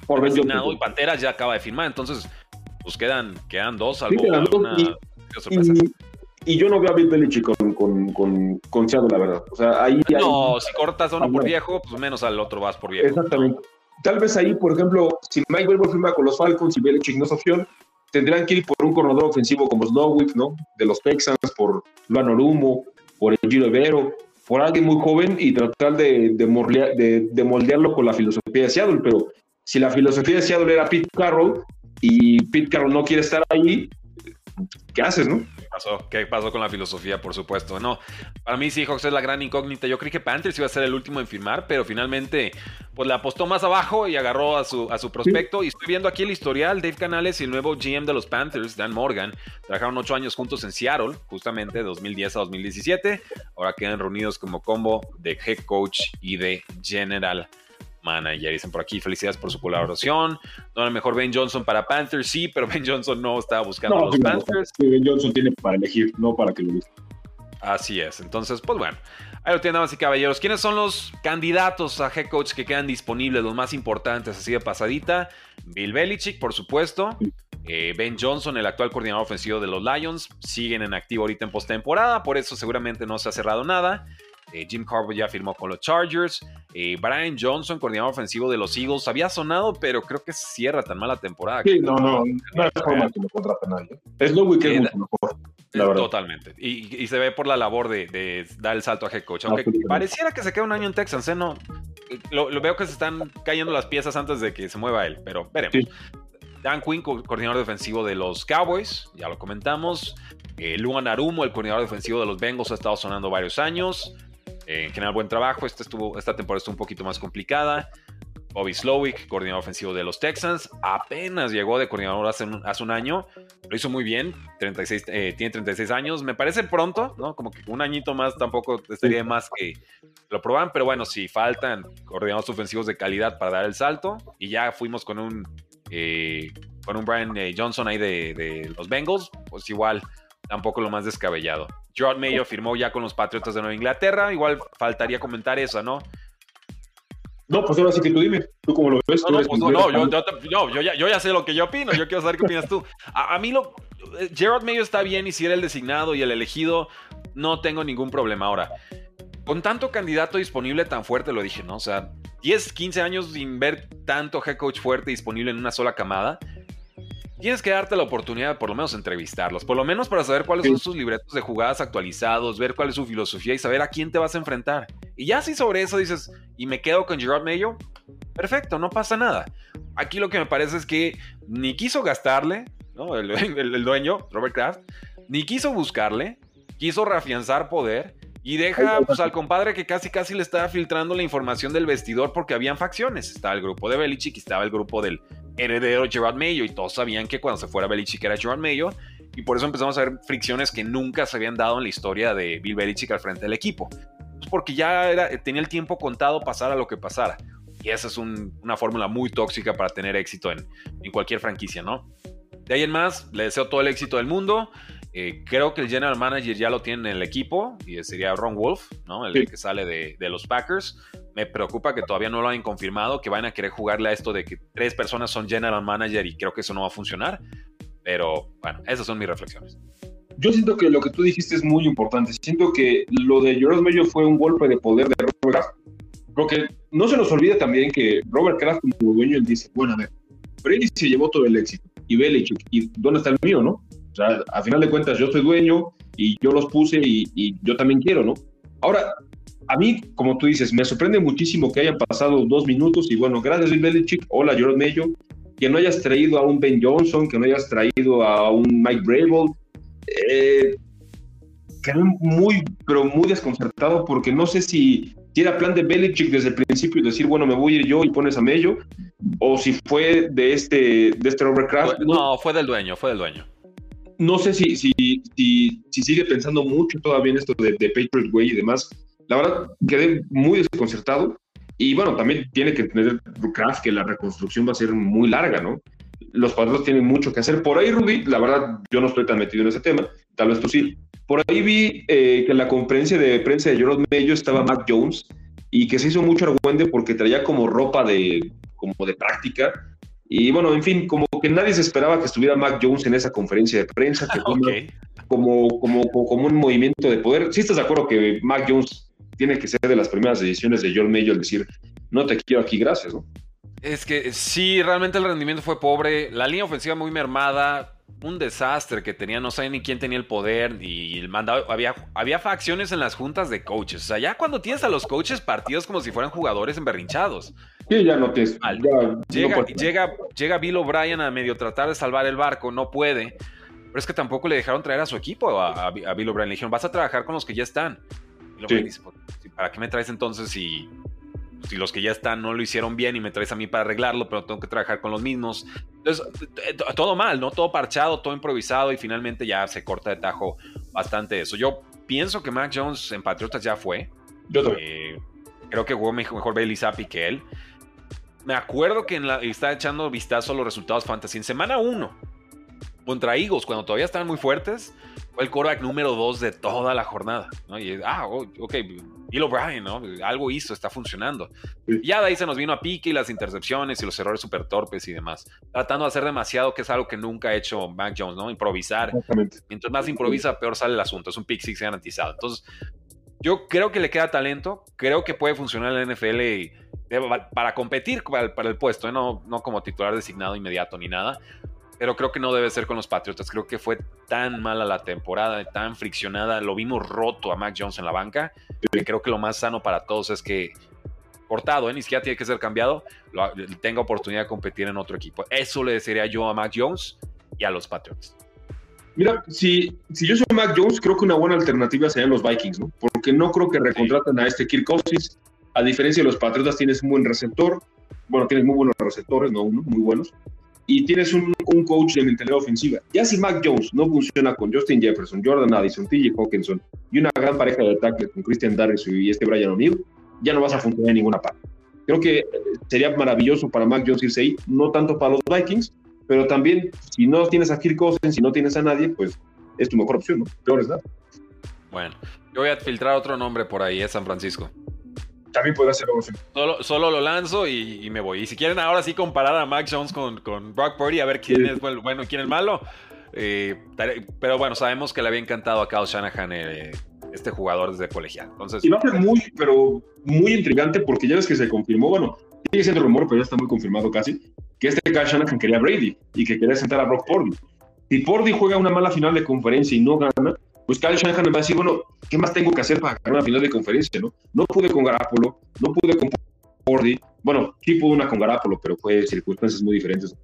por y Panteras ya acaba de firmar, entonces, pues quedan, quedan dos, algo, y yo no veo a Bill Belichick con, con, con, con la verdad. O sea, ahí. No, si cortas a uno por viejo, pues menos al otro vas por viejo. Exactamente. Tal vez ahí, por ejemplo, si Mike Wilbur firma con los Falcons y Belichick no es opción, tendrán que ir por un corredor ofensivo como Snowwick, ¿no? De los Texans, por Luan Orumo, por el Giro Ibero, por alguien muy joven y tratar de, de, de, moldearlo con la filosofía de Seattle. Pero si la filosofía de Seattle era Pete Carroll y Pete Carroll no quiere estar ahí, ¿qué haces, no? Pasó? ¿Qué pasó con la filosofía, por supuesto? No, para mí Seahawks es la gran incógnita. Yo creí que Panthers iba a ser el último en firmar, pero finalmente pues le apostó más abajo y agarró a su, a su prospecto. Y estoy viendo aquí el historial, Dave Canales y el nuevo GM de los Panthers, Dan Morgan, trabajaron ocho años juntos en Seattle, justamente de 2010 a 2017. Ahora quedan reunidos como combo de head coach y de general manager. Dicen por aquí, felicidades por su colaboración. No, a lo mejor Ben Johnson para Panthers, sí, pero Ben Johnson no estaba buscando a los Panthers. ben Johnson tiene para elegir, no para que lo viste. Así es. Entonces, pues bueno. Ahí lo tienen, damas y caballeros. ¿Quiénes son los candidatos a head coach que quedan disponibles, los más importantes, así de pasadita? Bill Belichick, por supuesto. Eh, ben Johnson, el actual coordinador ofensivo de los Lions, siguen en activo ahorita en postemporada, por eso seguramente no se ha cerrado nada. Eh, Jim Carver ya firmó con los Chargers. Eh, Brian Johnson, coordinador ofensivo de los Eagles, había sonado, pero creo que cierra tan mala temporada. Sí, no, no, no hay forma que lo contrate nadie. Es lo que es mucho mejor. La verdad. Totalmente. Y, se ve por la labor de, dar el salto a head coach. Aunque pareciera que se queda un año en Texas, ¿eh? No, lo, veo que se están cayendo las piezas antes de que se mueva él, pero veremos. Dan Quinn, coordinador defensivo de los Cowboys, ya lo comentamos. Eh, Luan Arumo, el coordinador defensivo de los Bengals, ha estado sonando varios años. Eh, en general, buen trabajo. Esta, estuvo, esta temporada estuvo un poquito más complicada. Bobby Slowick, coordinador ofensivo de los Texans, apenas llegó de coordinador hace un, hace un año. Lo hizo muy bien. 36, eh, tiene 36 años. Me parece pronto, ¿no? Como que un añito más tampoco estaría más que lo probaran. Pero bueno, si faltan coordinadores ofensivos de calidad para dar el salto. Y ya fuimos con un, eh, con un Brian Johnson ahí de, de los Bengals, pues igual tampoco lo más descabellado. Gerard Mayo firmó ya con los Patriotas de Nueva Inglaterra. Igual faltaría comentar eso, ¿no? No, pues ahora sí que tú dime, tú cómo lo ves. No, no, pues no, yo, yo, ya, sé lo que yo opino, yo quiero saber qué opinas tú. A, mí lo, Gerard Mayo está bien y si era el designado y el elegido, no tengo ningún problema ahora. Con tanto candidato disponible tan fuerte, lo dije, ¿no? O sea, 10, 15 años sin ver tanto head coach fuerte disponible en una sola camada, tienes que darte la oportunidad de por lo menos entrevistarlos, por lo menos para saber cuáles son sus libretos de jugadas actualizados, ver cuál es su filosofía y saber a quién te vas a enfrentar. Y ya si sobre eso dices, y me quedo con Gerard Mayo, perfecto, no pasa nada. Aquí lo que me parece es que ni quiso gastarle, ¿no? el, dueño, Robert Kraft, ni quiso buscarle, quiso reafianzar poder y deja pues, al compadre que casi casi le estaba filtrando la información del vestidor porque habían facciones. Estaba el grupo de Belichick y estaba el grupo del heredero Gerard Mayo y todos sabían que cuando se fuera Belichick era Gerard Mayo y por eso empezamos a ver fricciones que nunca se habían dado en la historia de Bill Belichick al frente del equipo. Pues porque ya era, tenía el tiempo contado pasar a lo que pasara. Y esa es una fórmula muy tóxica para tener éxito en, en, cualquier franquicia, ¿no? De ahí en más, le deseo todo el éxito del mundo. Eh, creo que el general manager ya lo tiene en el equipo y sería Ron Wolf, ¿no? El que sale de, de, los Packers. Me preocupa que todavía no lo hayan confirmado, que van a querer jugarle a esto de que tres personas son general manager y creo que eso no va a funcionar. Pero bueno, esas son mis reflexiones. Yo siento que lo que tú dijiste es muy importante. Siento que lo de Gerard Mayo fue un golpe de poder de Robert Kraft. Porque no se nos olvida también que Robert Kraft como dueño él dice, bueno, a ver, Brady se llevó todo el éxito y Belichick, ¿y dónde está el mío, no? Sea, a final de cuentas yo soy dueño y yo los puse y, yo también quiero, ¿no? Ahora, a mí, como tú dices, me sorprende muchísimo que hayan pasado dos minutos y bueno, gracias Bill Belichick, hola Gerard Mayo, que no hayas traído a un Ben Johnson, que no hayas traído a un Mike Brable, eh, quedé muy, pero muy desconcertado porque no sé si, era plan de Belichick desde el principio decir, bueno, me voy a yo y pones a Mello, o si fue de este, de este Robert. No, fue del dueño, fue del dueño. No sé si, si, si, sigue pensando mucho todavía en esto de, de Patriot Way y demás. La verdad, quedé muy desconcertado. Y bueno, también tiene que entender Kraft que la reconstrucción va a ser muy larga, ¿no? los padres tienen mucho que hacer. Por ahí, Rudy, la verdad, yo no estoy tan metido en ese tema, tal vez tú sí. Por ahí vi eh, que en la conferencia de prensa de Gerard Mello estaba Mac Jones y que se hizo mucho argüende porque traía como ropa de, como de práctica. Y bueno, en fin, como que nadie se esperaba que estuviera Mac Jones en esa conferencia de prensa, que como, como, como, un movimiento de poder. ¿Sí estás de acuerdo que Mac Jones tiene que ser de las primeras decisiones de John Mayo al decir, no te quiero aquí, gracias, ¿no? Es que sí, realmente el rendimiento fue pobre. La línea ofensiva muy mermada. Un desastre que tenía, no sé ni quién tenía el poder y el mandado. Había, había facciones en las juntas de coaches. O sea, ya cuando tienes a los coaches partidos como si fueran jugadores emberrinchados. Sí, ya no tienes. llega, llega, llega Bill O'Brien a medio tratar de salvar el barco, no puede. Pero es que tampoco le dejaron traer a su equipo a, Bill O'Brien. Le dijeron, vas a trabajar con los que ya están. Y O'Brien dice, pues, ¿para qué me traes entonces si si los que ya están no lo hicieron bien y me traes a mí para arreglarlo, pero tengo que trabajar con los mismos. Entonces, todo mal, ¿no? Todo parchado, todo improvisado y finalmente ya se corta de tajo bastante eso. Yo pienso que Mac Jones en Patriotas ya fue. Yo también. Eh, creo que jugó mejor Bailey Zappi que él. Me acuerdo que en la, estaba echando vistazo a los resultados fantasy en semana 1 contra Eagles, cuando todavía estaban muy fuertes, fue el quarterback número 2 de toda la jornada. ¿no? Y, ah, ok, Bill O'Brien, ¿no? Algo hizo, está funcionando. ya de ahí se nos vino a pique y las intercepciones y los errores súper torpes y demás. Tratando de hacer demasiado, que es algo que nunca ha hecho Mac Jones, ¿no? Improvisar. Mientras más improvisa, peor sale el asunto. Es un pick six garantizado. Entonces, yo creo que le queda talento. Creo que puede funcionar en la NFL para competir para el, puesto, ¿eh? no, no como titular designado inmediato ni nada pero creo que no debe ser con los Patriotas. Creo que fue tan mala la temporada, tan friccionada, lo vimos roto a Mac Jones en la banca, que creo que lo más sano para todos es que cortado, ¿eh? ni siquiera tiene que ser cambiado, tenga oportunidad de competir en otro equipo. Eso le desearía yo a Mac Jones y a los Patriots. Mira, si, si yo soy Mac Jones, creo que una buena alternativa serían los Vikings, ¿no? Porque no creo que recontraten a este Kirk Cousins. A diferencia de los Patriotas, tienes un buen receptor. Bueno, tienes muy buenos receptores, no uno, muy buenos y tienes un, un, coach de mentalidad ofensiva. Ya si Mac Jones no funciona con Justin Jefferson, Jordan Addison, TJ Hawkinson y una gran pareja de ataque con Christian Darius y este Brian O'Neill, ya no vas a funcionar en ninguna parte. Creo que eh, sería maravilloso para Mac Jones irse ahí, no tanto para los Vikings, pero también si no tienes a Kirk Cousins, si no tienes a nadie, pues es tu mejor opción, ¿no? Peor es nada. Bueno, yo voy a filtrar otro nombre por ahí, es San Francisco también puede hacerlo. Solo, solo lo lanzo y, me voy. Y si quieren ahora sí comparar a Max Jones con, con Brock Purdy, a ver quién es bueno y quién es malo. Eh, pero bueno, sabemos que le había encantado a Kyle Shanahan eh, este jugador desde colegial. Entonces, y va a ser muy, pero muy intrigante porque ya ves que se confirmó, bueno, sigue siendo rumor, pero ya está muy confirmado casi, que este Kyle Shanahan quería a Brady y que quería sentar a Brock Purdy. Si Purdy juega una mala final de conferencia y no gana, pues Kyle Shanahan me va a decir, bueno, ¿qué más tengo que hacer para ganar una final de conferencia? No, no pude con Garapolo, no pude con Pordy, bueno, sí pude una con Garapolo, pero fue circunstancias muy diferentes.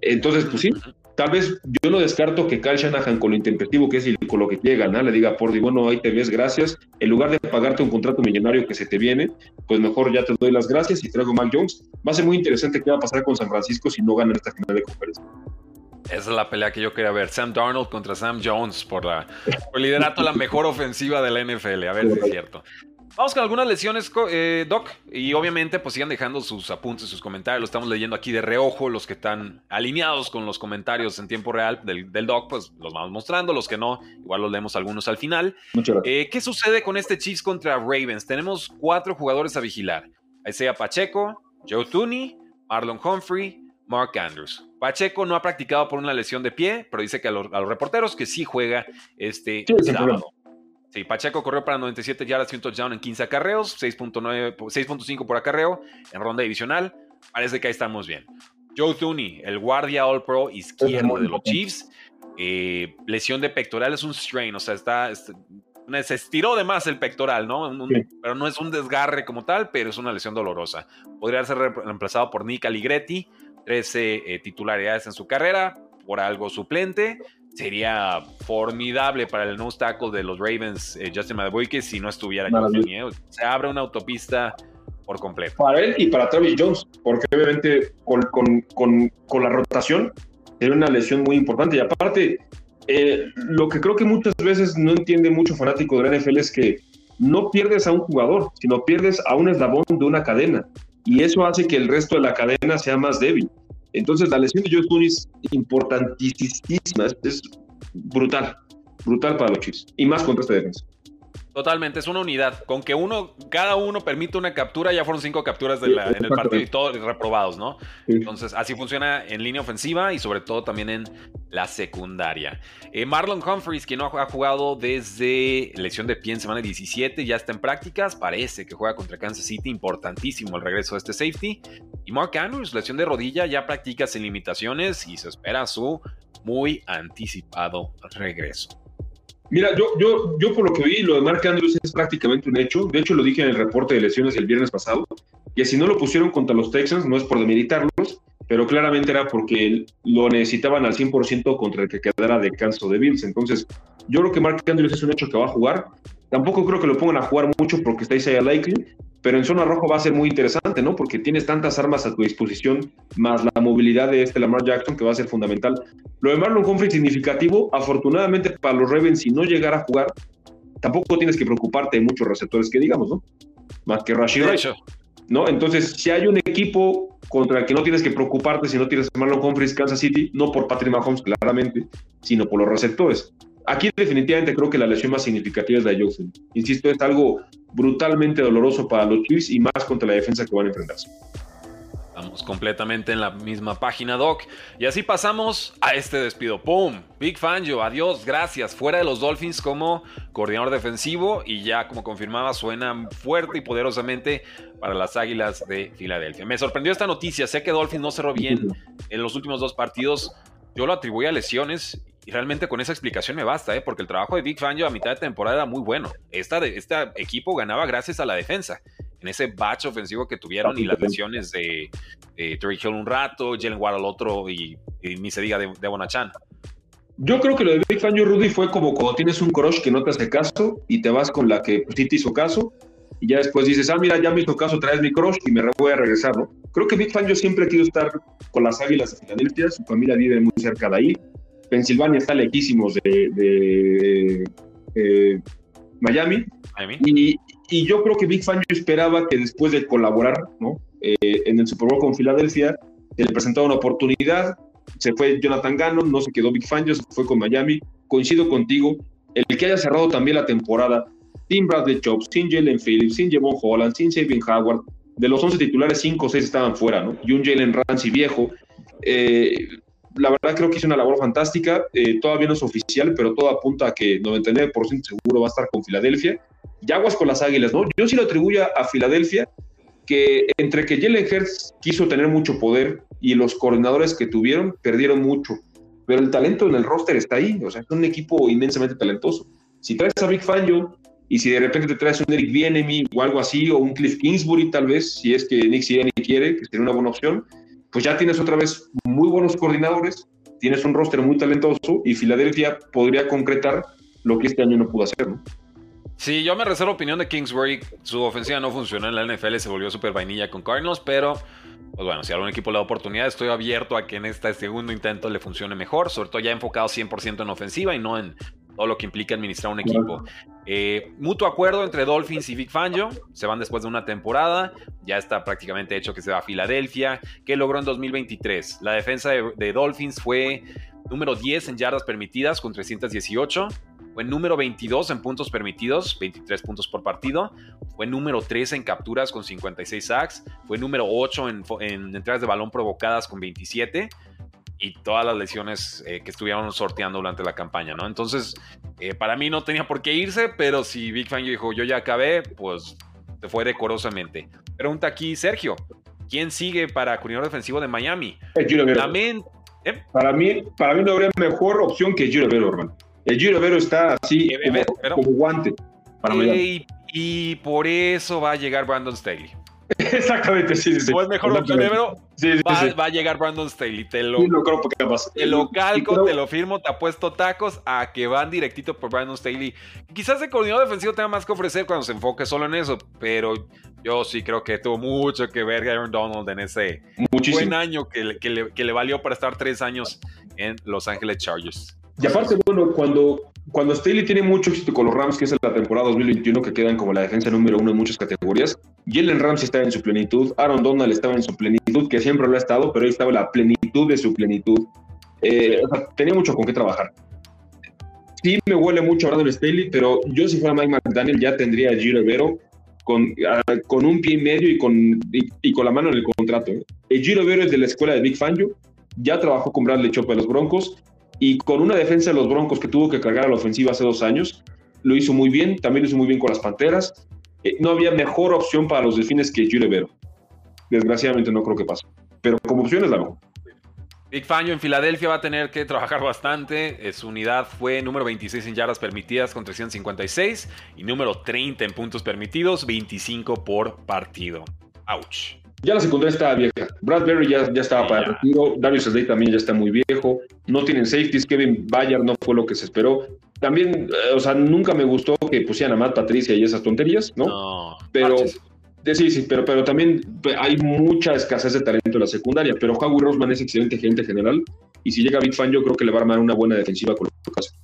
Entonces, pues sí, tal vez yo no descarto que Kyle Shanahan con lo intempestivo que es y con lo que quiere ganar, le diga a Pordy, bueno, ahí te ves, gracias. En lugar de pagarte un contrato millonario que se te viene, pues mejor ya te doy las gracias y traigo a Mac Jones. Va a ser muy interesante qué va a pasar con San Francisco si no ganan esta final de conferencia. Esa es la pelea que yo quería ver. Sam Darnold contra Sam Jones por, la, por liderato la mejor ofensiva de la NFL. A ver si es cierto. Vamos con algunas lesiones, eh, Doc. Y obviamente, pues sigan dejando sus apuntes, sus comentarios. Lo estamos leyendo aquí de reojo. Los que están alineados con los comentarios en tiempo real del, Doc, pues los vamos mostrando. Los que no, igual los leemos algunos al final. Eh, ¿Qué sucede con este Chiefs contra Ravens? Tenemos cuatro jugadores a vigilar: Isaiah Pacheco, Joe Tooney, Marlon Humphrey, Mark Andrews. Pacheco no ha practicado por una lesión de pie, pero dice que a los, reporteros que sí juega este sábado. Sí, Pacheco corrió para 97 yardas y un touchdown en 15 acarreos, 6.5 por acarreo en ronda divisional. Parece que ahí estamos bien. Joe Tooney, el guardia All Pro izquierdo de los Chiefs, eh, lesión de pectoral es un strain, o sea, está, se estiró de más el pectoral, ¿no? Pero no es un desgarre como tal, pero es una lesión dolorosa. Podría ser reemplazado por Nick Aligretti, 13 eh, titularidades en su carrera, por algo suplente sería formidable para el nose tackle de los Ravens, eh, Justin Madubuike, si no estuviera aquí. Se abre una autopista por completo. Para él y para Travis Jones, porque obviamente con, con, con, la rotación era una lesión muy importante. Y aparte, eh, lo que creo que muchas veces no entiende mucho fanático de la NFL es que no pierdes a un jugador, sino pierdes a un eslabón de una cadena. Y eso hace que el resto de la cadena sea más débil. Entonces, la lesión de Joe Tooney es importantísima, es brutal, brutal para los Chiefs, y más contra esta defensa. Totalmente, es una unidad. Con que uno, cada uno permite una captura, ya fueron cinco capturas en el partido y todos reprobados, ¿no? Entonces, así funciona en línea ofensiva y sobre todo también en la secundaria. Eh, Marlon Humphreys, que no ha jugado desde lesión de pie en semana 17, ya está en prácticas. Parece que juega contra Kansas City, importantísimo el regreso de este safety. Y Mark Andrews, lesión de rodilla, ya practica sin limitaciones y se espera su muy anticipado regreso. Mira, yo, yo, yo por lo que vi, lo de Mark Andrews es prácticamente un hecho. De hecho, lo dije en el reporte de lesiones el viernes pasado, que si no lo pusieron contra los Texans, no es por demilitarlos, pero claramente era porque lo necesitaban al 100% contra el que quedara de canso de Bills. Entonces, yo creo que Mark Andrews es un hecho que va a jugar. Tampoco creo que lo pongan a jugar mucho porque está Isaiah Likely, pero en zona roja va a ser muy interesante, ¿no? Porque tienes tantas armas a tu disposición, más la movilidad de este Lamar Jackson, que va a ser fundamental. Lo de Marlon Humphrey significativo, afortunadamente para los Ravens, si no llegara a jugar, tampoco tienes que preocuparte de muchos receptores que digamos, ¿no? Más que Rashid ¿no? Entonces, si hay un equipo contra el que no tienes que preocuparte si no tienes a Marlon Humphrey, Kansas City, no por Patrick Mahomes, claramente, sino por los receptores. Aquí definitivamente creo que la lesión más significativa es la de Johnson. Insisto, es algo brutalmente doloroso para los Chiefs y más contra la defensa que van a enfrentarse. Estamos completamente en la misma página, Doc. Y así pasamos a este despido. ¡Pum! Big Fangio, adiós, gracias. Fuera de los Dolphins como coordinador defensivo y ya como confirmaba suena fuerte y poderosamente para las Águilas de Filadelfia. Me sorprendió esta noticia. Sé que Dolphins no cerró bien en los últimos dos partidos. Yo lo atribuí a lesiones y realmente con esa explicación me basta, ¿eh? porque el trabajo de Big Fangio a mitad de temporada era muy bueno. Esta de, este equipo ganaba gracias a la defensa. En ese batch ofensivo que tuvieron y las lesiones de, de Hill un rato, Jalen Ward al otro y, ni se diga de, de Bonachan. Yo creo que lo de Big Fangio, Rudy, fue como cuando tienes un crush que no te hace caso y te vas con la que sí te hizo caso y ya después dices, ah, mira, ya me hizo caso, traes mi crush y me voy a regresar, ¿no? Creo que Big Fangio siempre ha querido estar con las Águilas de Filadelfia, su familia vive muy cerca de ahí, Pensilvania está lejísimos de, Miami. Y, yo creo que Big Fangio esperaba que después de colaborar eh, en el Super Bowl con Filadelfia, se le presentaba una oportunidad. Se fue Jonathan Gannon, no se quedó Big Fangio, se fue con Miami. Coincido contigo, el que haya cerrado también la temporada sin Bradley Chops, sin Jalen Phillips, sin Javon Holland, sin Sabin Howard, de los 11 titulares, 5 o 6 estaban fuera, ¿no? Y un Jalen Ramsey viejo. Eh, la verdad creo que hizo una labor fantástica. Eh, todavía no es oficial, pero todo apunta a que 99% seguro va a estar con Filadelfia. Y aguas con las águilas, ¿no? Yo sí lo atribuyo a Filadelfia, que entre que Jalen Hurts quiso tener mucho poder y los coordinadores que tuvieron perdieron mucho. Pero el talento en el roster está ahí, o sea, es un equipo inmensamente talentoso. Si traes a Big Fangio y si de repente te traes un Eric Bienemy o algo así, o un Cliff Kingsbury tal vez, si es que Nick Sirianni quiere, que sería una buena opción, pues ya tienes otra vez muy buenos coordinadores, tienes un roster muy talentoso y Filadelfia podría concretar lo que este año no pudo hacer, ¿no? Sí, yo me reservo opinión de Kingsbury. Su ofensiva no funcionó en la NFL, se volvió súper vainilla con Cardinals, pero pues bueno, si algún equipo le da oportunidad, estoy abierto a que en este segundo intento le funcione mejor, sobre todo ya enfocado 100% en ofensiva y no en todo lo que implica administrar un equipo. Eh, mutuo acuerdo entre Dolphins y Vic Fangio. Se van después de una temporada. Ya está prácticamente hecho que se va a Filadelfia. ¿Qué logró en 2023? La defensa de, Dolphins fue número 10 en yardas permitidas con 318. Fue número 22 en puntos permitidos, 23 puntos por partido. Fue número 3 en capturas con 56 sacks. Fue número 8 en, en entradas de balón provocadas con 27 y todas las lesiones eh, que estuvieron sorteando durante la campaña, ¿no? Entonces, eh, para mí no tenía por qué irse, pero si Big Fan dijo, yo ya acabé, pues se fue decorosamente. Pregunta aquí, Sergio, ¿quién sigue para coordinador defensivo de Miami? El Giro También, ¿eh? Para mí, para mí no habría mejor opción que Giro Vero, hermano. El Giro Vero está así como, guante para y, y por eso va a llegar Brandon Staley. Exactamente, sí, sí. O es mejor opción va, a llegar Brandon Staley. Te lo, Te lo calco, te lo firmo, te apuesto tacos a que van directito por Brandon Staley. Quizás el coordinador defensivo tenga más que ofrecer cuando se enfoque solo en eso, pero yo sí creo que tuvo mucho que ver Aaron Donald en ese buen año que, que le valió para estar tres años en Los Ángeles Chargers. Y aparte, bueno, cuando cuando Staley tiene mucho éxito con los Rams, que es la temporada 2021, que quedan como la defensa número uno en muchas categorías, Jalen Ramsey estaba en su plenitud, Aaron Donald estaba en su plenitud, que siempre lo ha estado, pero ahí estaba la plenitud de su plenitud. Eh, tenía mucho con qué trabajar. Sí me huele mucho a Brandon Staley, pero yo si fuera Mike McDaniel ya tendría a Giro Vero con, con un pie y medio y con, y, con la mano en el contrato. ¿eh? El Giro Vero es de la escuela de Big Fangio, ya trabajó con Bradley Chop de los Broncos, y con una defensa de los Broncos que tuvo que cargar a la ofensiva hace dos años, lo hizo muy bien, también lo hizo muy bien con las Panteras. Eh, no había mejor opción para los Delfines que Julio Vero. Desgraciadamente no creo que pase, pero como opción es la mejor. Big Fangio en Filadelfia va a tener que trabajar bastante. Eh, su unidad fue número 26 en yardas permitidas con 356 y número 30 en puntos permitidos, 25 por partido. Ouch. Ya la secundaria estaba vieja. Bradbury ya, ya estaba para el retiro. Darius Slade también ya está muy viejo. No tienen safeties. Kevin Bayard no fue lo que se esperó. También, eh, o sea, nunca me gustó que pusieran a Matt Patricia y esas tonterías, ¿no? No. Pero. sí, sí, pero, pero también hay mucha escasez de talento en la secundaria. Pero Howie Roseman es excelente gerente general. Y si llega Big Fan, yo creo que le va a armar una buena defensiva con los casos.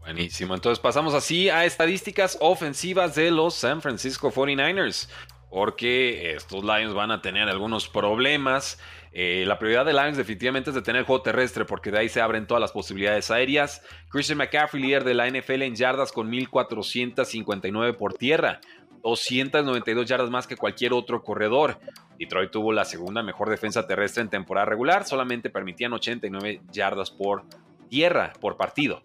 Buenísimo. Entonces pasamos así a estadísticas ofensivas de los San Francisco 49ers porque estos Lions van a tener algunos problemas. Eh, la prioridad de Lions definitivamente es de tener juego terrestre porque de ahí se abren todas las posibilidades aéreas. Christian McCaffrey, líder de la NFL en yardas con 1459 por tierra, 292 yardas más que cualquier otro corredor. Detroit tuvo la segunda mejor defensa terrestre en temporada regular, solamente permitían 89 yardas por tierra por partido.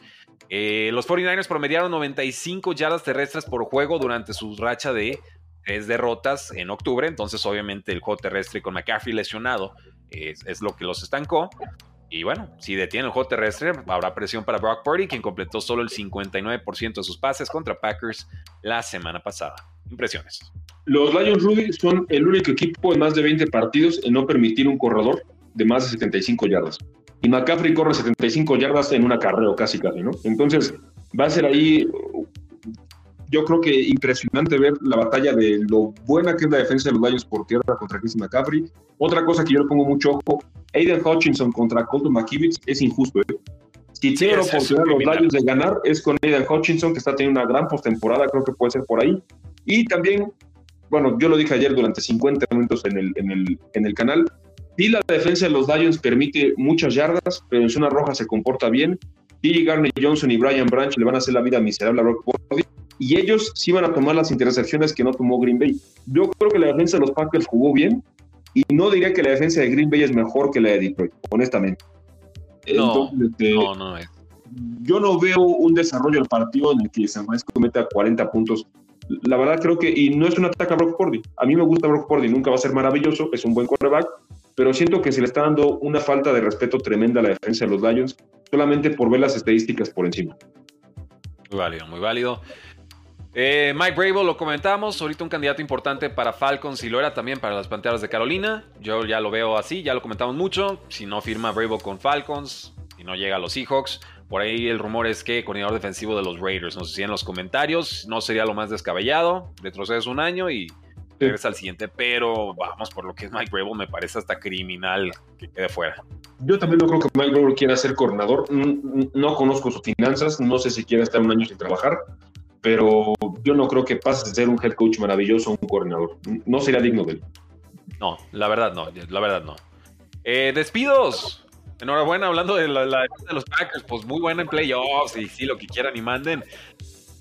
Eh, los 49ers promediaron 95 yardas terrestres por juego durante su racha de tres derrotas en octubre, entonces obviamente el juego terrestre con McCaffrey lesionado es, lo que los estancó. Y bueno, si detiene el juego terrestre, habrá presión para Brock Purdy, quien completó solo el 59% de sus pases contra Packers la semana pasada. Impresiones. Los Lions Rudy son el único equipo en más de 20 partidos en no permitir un corredor de más de 75 yardas. Y McCaffrey corre 75 yardas en una carrera casi casi, ¿no? Entonces va a ser ahí yo creo que impresionante ver la batalla de lo buena que es la defensa de los Lions por tierra contra Chris McCaffrey. Otra cosa que yo le pongo mucho ojo, Aiden Hutchinson contra Colton McKivitz es injusto. ¿eh? Si tiene la oportunidad los Lions de ganar es con Aiden Hutchinson, que está teniendo una gran postemporada, creo que puede ser por ahí. Y también, bueno, yo lo dije ayer durante 50 minutos en el, en el, en el canal, y la defensa de los Lions permite muchas yardas, pero en zona roja se comporta bien. Y Garner Johnson y Brian Branch le van a hacer la vida miserable a Rock Body y ellos sí van a tomar las intercepciones que no tomó Green Bay. Yo creo que la defensa de los Packers jugó bien y no diría que la defensa de Green Bay es mejor que la de Detroit, honestamente. No, este, no, no es. Yo no veo un desarrollo del partido en el que San Francisco meta 40 puntos. La verdad creo que, y no es un ataque a Brock Purdy. A mí me gusta Brock Purdy, nunca va a ser maravilloso, es un buen quarterback, pero siento que se le está dando una falta de respeto tremenda a la defensa de los Lions, solamente por ver las estadísticas por encima. Muy válido, muy válido. Eh, Mike Bravo lo comentamos, ahorita un candidato importante para Falcons y lo era también para las Panteras de Carolina. Yo ya lo veo así, ya lo comentamos mucho. Si no firma Bravo con Falcons y no llega a los Seahawks, por ahí el rumor es que coordinador defensivo de los Raiders. Nos decían en los comentarios, no sería lo más descabellado. Retrocedes un año y regresa al siguiente, pero vamos, por lo que es Mike Bravo, me parece hasta criminal que quede fuera. Yo también no creo que Mike Bravo quiera ser coordinador. No, no conozco sus finanzas, no sé si quiere estar un año sin trabajar pero yo no creo que pase de ser un head coach maravilloso a un coordinador. No sería digno de él. No, la verdad no, la verdad no. Eh, despidos. Enhorabuena, hablando de, la, de los Packers, pues muy buena en playoffs y sí, lo que quieran y manden.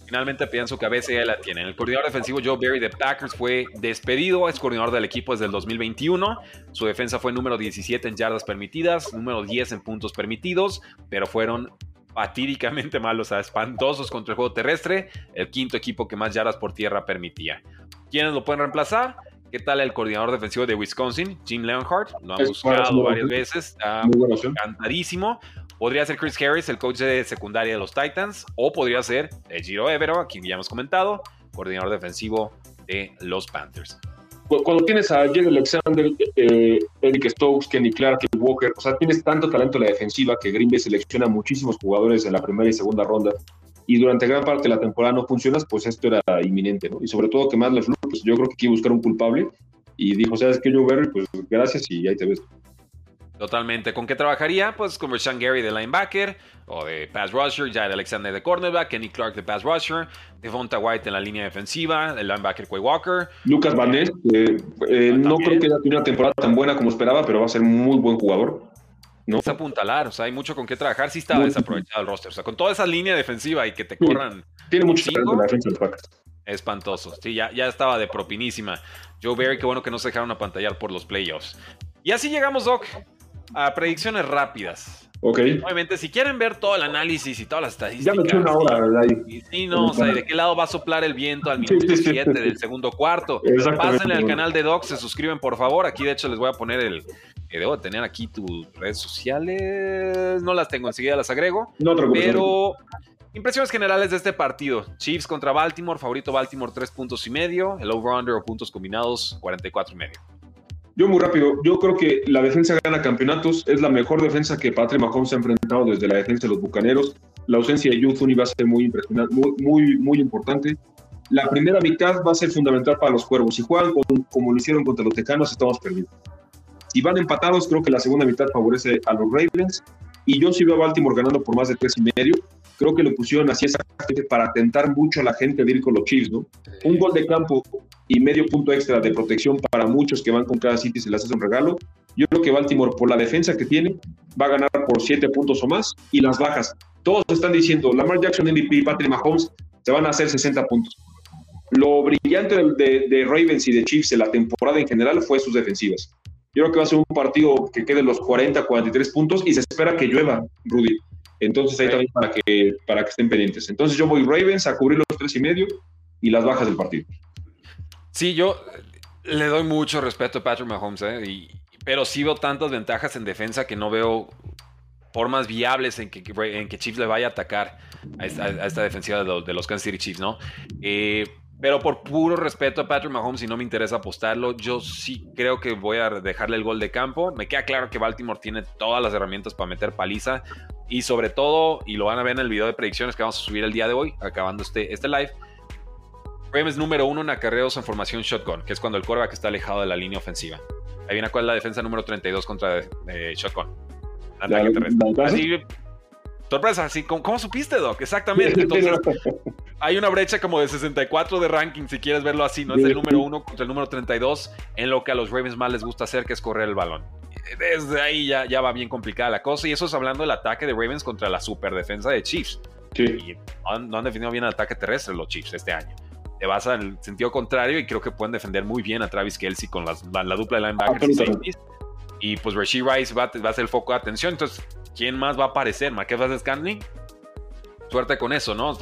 Finalmente pienso que a veces ya la tienen. El coordinador defensivo Joe Barry de Packers fue despedido, es coordinador del equipo desde el 2021. Su defensa fue número 17 en yardas permitidas, número 10 en puntos permitidos, pero fueron fatídicamente malos, o sea, espantosos contra el juego terrestre, el quinto equipo que más yardas por tierra permitía. ¿Quiénes lo pueden reemplazar? ¿Qué tal el coordinador defensivo de Wisconsin, Jim Leonhardt? Lo han buscado varias veces, está encantadísimo. Podría ser Chris Harris, el coach de secundaria de los Titans, o podría ser Giro Evero, a quien ya hemos comentado, coordinador defensivo de los Panthers cuando tienes a Jerry Alexander, eh, Eric Stokes, Kenny Clark, Walker, o sea, tienes tanto talento en la defensiva que Green Bay selecciona muchísimos jugadores en la primera y segunda ronda y durante gran parte de la temporada no funcionas, pues esto era inminente, ¿no? Y sobre todo que más le pues yo creo que quiere buscar un culpable y dijo, ¿sabes qué, Joe Barry? Pues gracias y ahí te ves. Totalmente. ¿Con qué trabajaría? Pues con Sean Gary de linebacker o de pass rusher, Jared Alexander de cornerback, Kenny Clark de pass rusher, Devonta White en la línea defensiva, el linebacker Quay Walker. Lucas Van Ness, eh, no creo que haya tenido una temporada tan buena como esperaba, pero va a ser un muy buen jugador. ¿no? Es apuntalar, o sea, hay mucho con qué trabajar. Sí estaba desaprovechado el roster. O sea, con toda esa línea defensiva y que te corran. Tiene mucho talento en la defensa del Packers. Espantoso. Sí, ya, ya estaba de propinísima. Joe Barry, qué bueno que no se dejaron apantallar por los playoffs. Y así llegamos, Doc, a predicciones rápidas. Ok. Obviamente, si quieren ver todo el análisis y todas las estadísticas. Ya me eché una hora, ¿verdad? Y, sí, no, o sea, de qué lado va a soplar el viento al minuto 7 del segundo cuarto. Pásenle al canal de Doc, se suscriben, por favor. Aquí, de hecho, les voy a poner el. Eh, debo tener aquí tus redes sociales. No las tengo, enseguida las agrego. No Pero. Impresiones generales de este partido. Chiefs contra Baltimore, favorito Baltimore 3 puntos y medio, el over-under o puntos combinados 44 y medio. Yo muy rápido, yo creo que la defensa gana campeonatos, es la mejor defensa que Patrick Mahomes ha enfrentado desde la defensa de los Bucaneros. La ausencia de Youthun va a ser muy impresionante, muy, muy, muy importante. La primera mitad va a ser fundamental para los Cuervos. Si juegan como lo hicieron contra los Tecanos, estamos perdidos. Si van empatados, creo que la segunda mitad favorece a los Ravens. Y yo sí veo a Baltimore ganando por más de tres y medio creo que lo pusieron así exactamente para tentar mucho a la gente de ir con los Chiefs, ¿no? Un gol de campo y medio punto extra de protección para muchos que van con cada City se les hace un regalo. Yo creo que Baltimore, por la defensa que tiene, va a ganar por siete puntos o más y las bajas. Todos están diciendo, Lamar Jackson, MVP, Patrick Mahomes, se van a hacer 60 puntos. Lo brillante de, de, Ravens y de Chiefs en la temporada en general fue sus defensivas. Yo creo que va a ser un partido que quede los 40, 43 puntos y se espera que llueva, Rudy. Entonces ahí también para que, para que estén pendientes. Entonces yo voy Ravens a cubrir los tres y medio y las bajas del partido. Sí, yo le doy mucho respeto a Patrick Mahomes, ¿eh? pero sí veo tantas ventajas en defensa que no veo formas viables en que, en que Chiefs le vaya a atacar a esta, defensiva de los, de los, Kansas City Chiefs, ¿no? Eh, pero por puro respeto a Patrick Mahomes y no me interesa apostarlo, yo sí creo que voy a dejarle el gol de campo. Me queda claro que Baltimore tiene todas las herramientas para meter paliza. Y sobre todo, y lo van a ver en el video de predicciones que vamos a subir el día de hoy, acabando este, este live. Ravens número uno en acarreos en formación shotgun, que es cuando el quarterback está alejado de la línea ofensiva. Ahí viene cuál es la defensa número 32 contra eh, shotgun. sorpresa, sí, ¿cómo, supiste, Doc? Exactamente. Entonces, hay una brecha como de 64 de ranking, si quieres verlo así, ¿no? Es el número uno contra el número 32 en lo que a los Ravens más les gusta hacer, que es correr el balón desde ahí ya, ya va bien complicada la cosa. Y eso es hablando del ataque de Ravens contra la super defensa de Chiefs. Y no han, definido bien el ataque terrestre los Chiefs este año. Te vas al sentido contrario y creo que pueden defender muy bien a Travis Kelsey con la, dupla de linebackers y pues Rasheed Rice va, va, a ser el foco de atención. Entonces, ¿quién más va a aparecer? ¿Marquez Scanning? Suerte con eso, ¿no?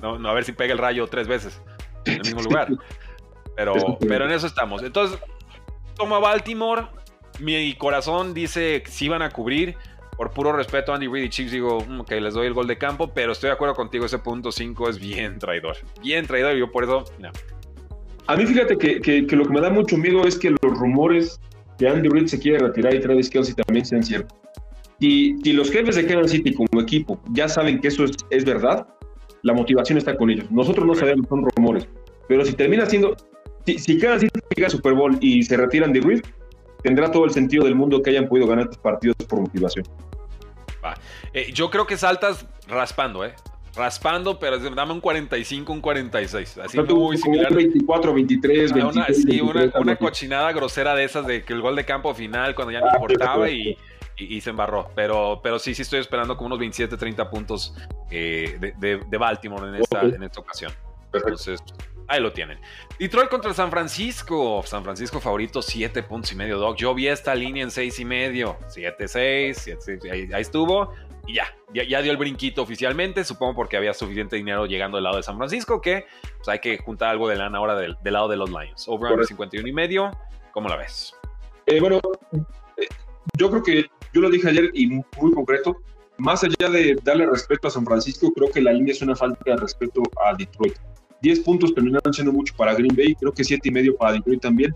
¿no? A ver si pega el rayo tres veces en el mismo lugar. Pero, pero en eso estamos. Entonces, toma Baltimore, mi corazón dice que sí van a cubrir. Por puro respeto a Andy Reid y Chiefs, digo, mm, que les doy el gol de campo, pero estoy de acuerdo contigo, ese punto 5 es bien traidor. Bien traidor, y yo por eso, no. A mí fíjate que, que, lo que me da mucho miedo es que los rumores que Andy Reid se quiere retirar y Travis Kelsey también sean ciertos. Y si los jefes de Kansas City como equipo ya saben que eso es, es verdad, la motivación está con ellos. Nosotros no sabemos, son rumores. Pero si termina siendo, si, si Kansas City llega Super Bowl y se retiran de Reid, tendrá todo el sentido del mundo que hayan podido ganar estos partidos por motivación. Eh, yo creo que saltas raspando, ¿eh? raspando, pero dame un 45, un 46. Así muy similar. 24, 23, 23. Una, sí, una, cochinada grosera de esas de que el gol de campo final, cuando ya no importaba y, y, se embarró. Pero, pero sí, sí estoy esperando como unos 27, 30 puntos eh, de, de, Baltimore en esta, en esta ocasión. Entonces, ahí lo tienen. Detroit contra San Francisco. San Francisco favorito, 7 puntos y medio, Doc. Yo vi esta línea en 6 y medio. 7, 6, ahí, ahí estuvo y ya, ya, dio el brinquito oficialmente, supongo porque había suficiente dinero llegando del lado de San Francisco, que pues, hay que juntar algo de lana ahora del, lado de los Lions. Over 51 y medio, ¿cómo la ves? Eh, bueno, eh, yo creo que yo lo dije ayer y muy concreto, más allá de darle respeto a San Francisco, creo que la línea es una falta de respeto a Detroit. 10 puntos terminaron siendo mucho para Green Bay, creo que 7 y medio para Detroit también.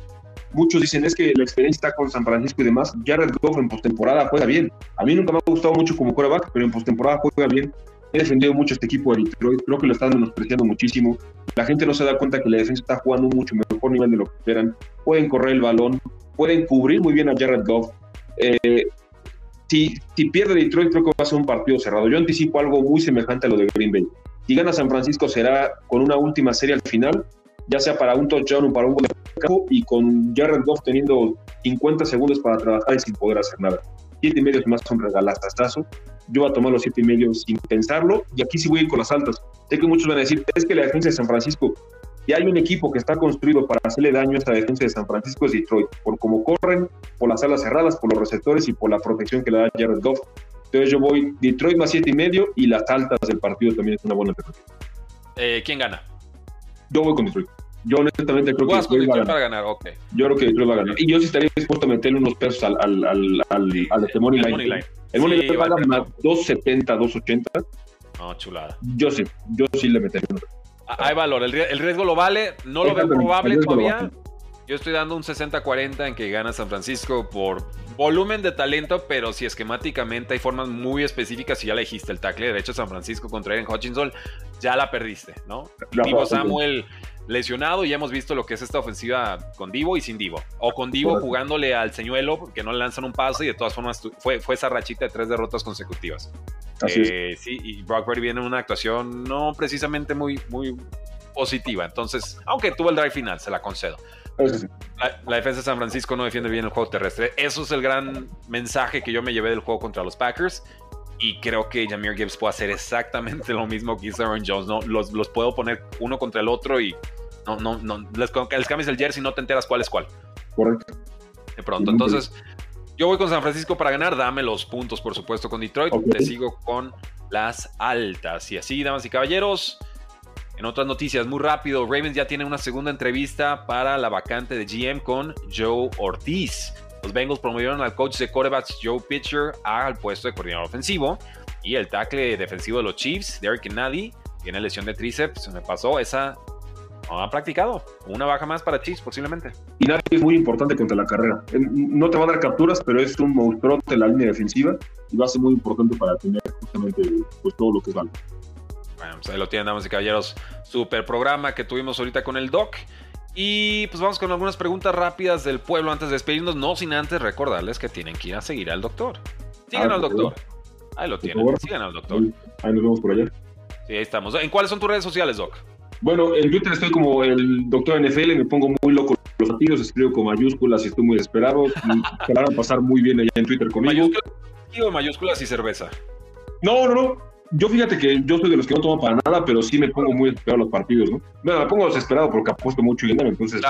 Muchos dicen es que la experiencia está con San Francisco y demás. Jared Goff en postemporada juega bien. A mí nunca me ha gustado mucho como quarterback, pero en postemporada juega bien. He defendido mucho este equipo de Detroit. Creo que lo están menospreciando muchísimo. La gente no se da cuenta que la defensa está jugando mucho mejor nivel de lo que esperan. Pueden correr el balón, pueden cubrir muy bien a Jared Goff. Eh, si, si pierde Detroit, creo que va a ser un partido cerrado. Yo anticipo algo muy semejante a lo de Green Bay. Si gana San Francisco será con una última serie al final ya sea para un touchdown o para un gol de campo, y con Jared Goff teniendo 50 segundos para trabajar y sin poder hacer nada. Siete y medio es más un regalastazo. Yo voy a tomar los siete y medio sin pensarlo, y aquí sí voy a ir con las altas. Sé que muchos van a decir, es que la defensa de San Francisco, y hay un equipo que está construido para hacerle daño a esta defensa de San Francisco, es Detroit, por cómo corren, por las alas cerradas, por los receptores y por la protección que le da Jared Goff. Entonces yo voy Detroit más siete y medio, y las altas del partido también es una buena alternativa. Eh, ¿Quién gana? Yo voy con Detroit. Yo honestamente creo que Detroit va a ganar. ganar okay. Yo creo que Detroit va a ganar. Y yo sí estaría dispuesto a meterle unos pesos al, al, al, al, al este Money Line. El Money Line paga más 2.70, 2.80. No, chulada. Yo sí, yo sí le metería unos ah, Hay valor, el, riesgo lo vale, no lo veo probable todavía. Yo estoy dando un 60-40 en que gana San Francisco por volumen de talento, pero si esquemáticamente hay formas muy específicas, y ya le dijiste el tackle derecho San Francisco contra Aaron Hutchinson, ya la perdiste, ¿no? Divo Samuel lesionado y ya hemos visto lo que es esta ofensiva con Divo y sin Divo. O con Divo jugándole al señuelo que no le lanzan un paso y de todas formas fue, fue esa rachita de tres derrotas consecutivas. Eh, sí, y Brock Purdy viene en una actuación no precisamente muy, muy positiva. Entonces, aunque tuvo el drive final, se la concedo. La, defensa de San Francisco no defiende bien el juego terrestre. Eso es el gran mensaje que yo me llevé del juego contra los Packers. Y creo que Jameer Gibbs puede hacer exactamente lo mismo que hizo Aaron Jones. ¿no? Los, los puedo poner uno contra el otro y no, no, no. Les, les cambias el jersey y no te enteras cuál es cuál. Correcto. De pronto. Entonces, yo voy con San Francisco para ganar. Dame los puntos, por supuesto, con Detroit. Te sigo con las altas. Y así, damas y caballeros. En otras noticias, muy rápido, Ravens ya tiene una segunda entrevista para la vacante de GM con Joe Ortiz. Los Bengals promovieron al coach de quarterbacks Joe Pitcher al puesto de coordinador ofensivo. Y el tackle defensivo de los Chiefs, Derek Nady, tiene lesión de tríceps. Me pasó esa. No ha practicado. Una baja más para Chiefs, posiblemente. Y Nady es muy importante contra la carrera. No te va a dar capturas, pero es un monstruo de la línea defensiva y va a ser muy importante para tener justamente pues, todo lo que vale. Bueno, pues ahí lo tienen, damas y caballeros. Super programa que tuvimos ahorita con el Doc. Y pues vamos con algunas preguntas rápidas del pueblo antes de despedirnos, no sin antes recordarles que tienen que ir a seguir al doctor. Sigan ah, al doctor. Ahí lo tienen. Sigan al doctor. Ahí nos vemos por allá. Sí, ahí estamos. ¿En cuáles son tus redes sociales, Doc? Bueno, en Twitter estoy como el doctor NFL, me pongo muy loco los partidos, escribo con mayúsculas y estoy muy desesperado. Y se van a pasar muy bien allá en Twitter conmigo. ¿Mayúsculas, mayúsculas y cerveza? No, no, no yo fíjate que yo soy de los que no tomo para nada, pero sí me pongo muy desesperado los partidos, ¿no? Bueno, me pongo desesperado porque apuesto mucho dinero, entonces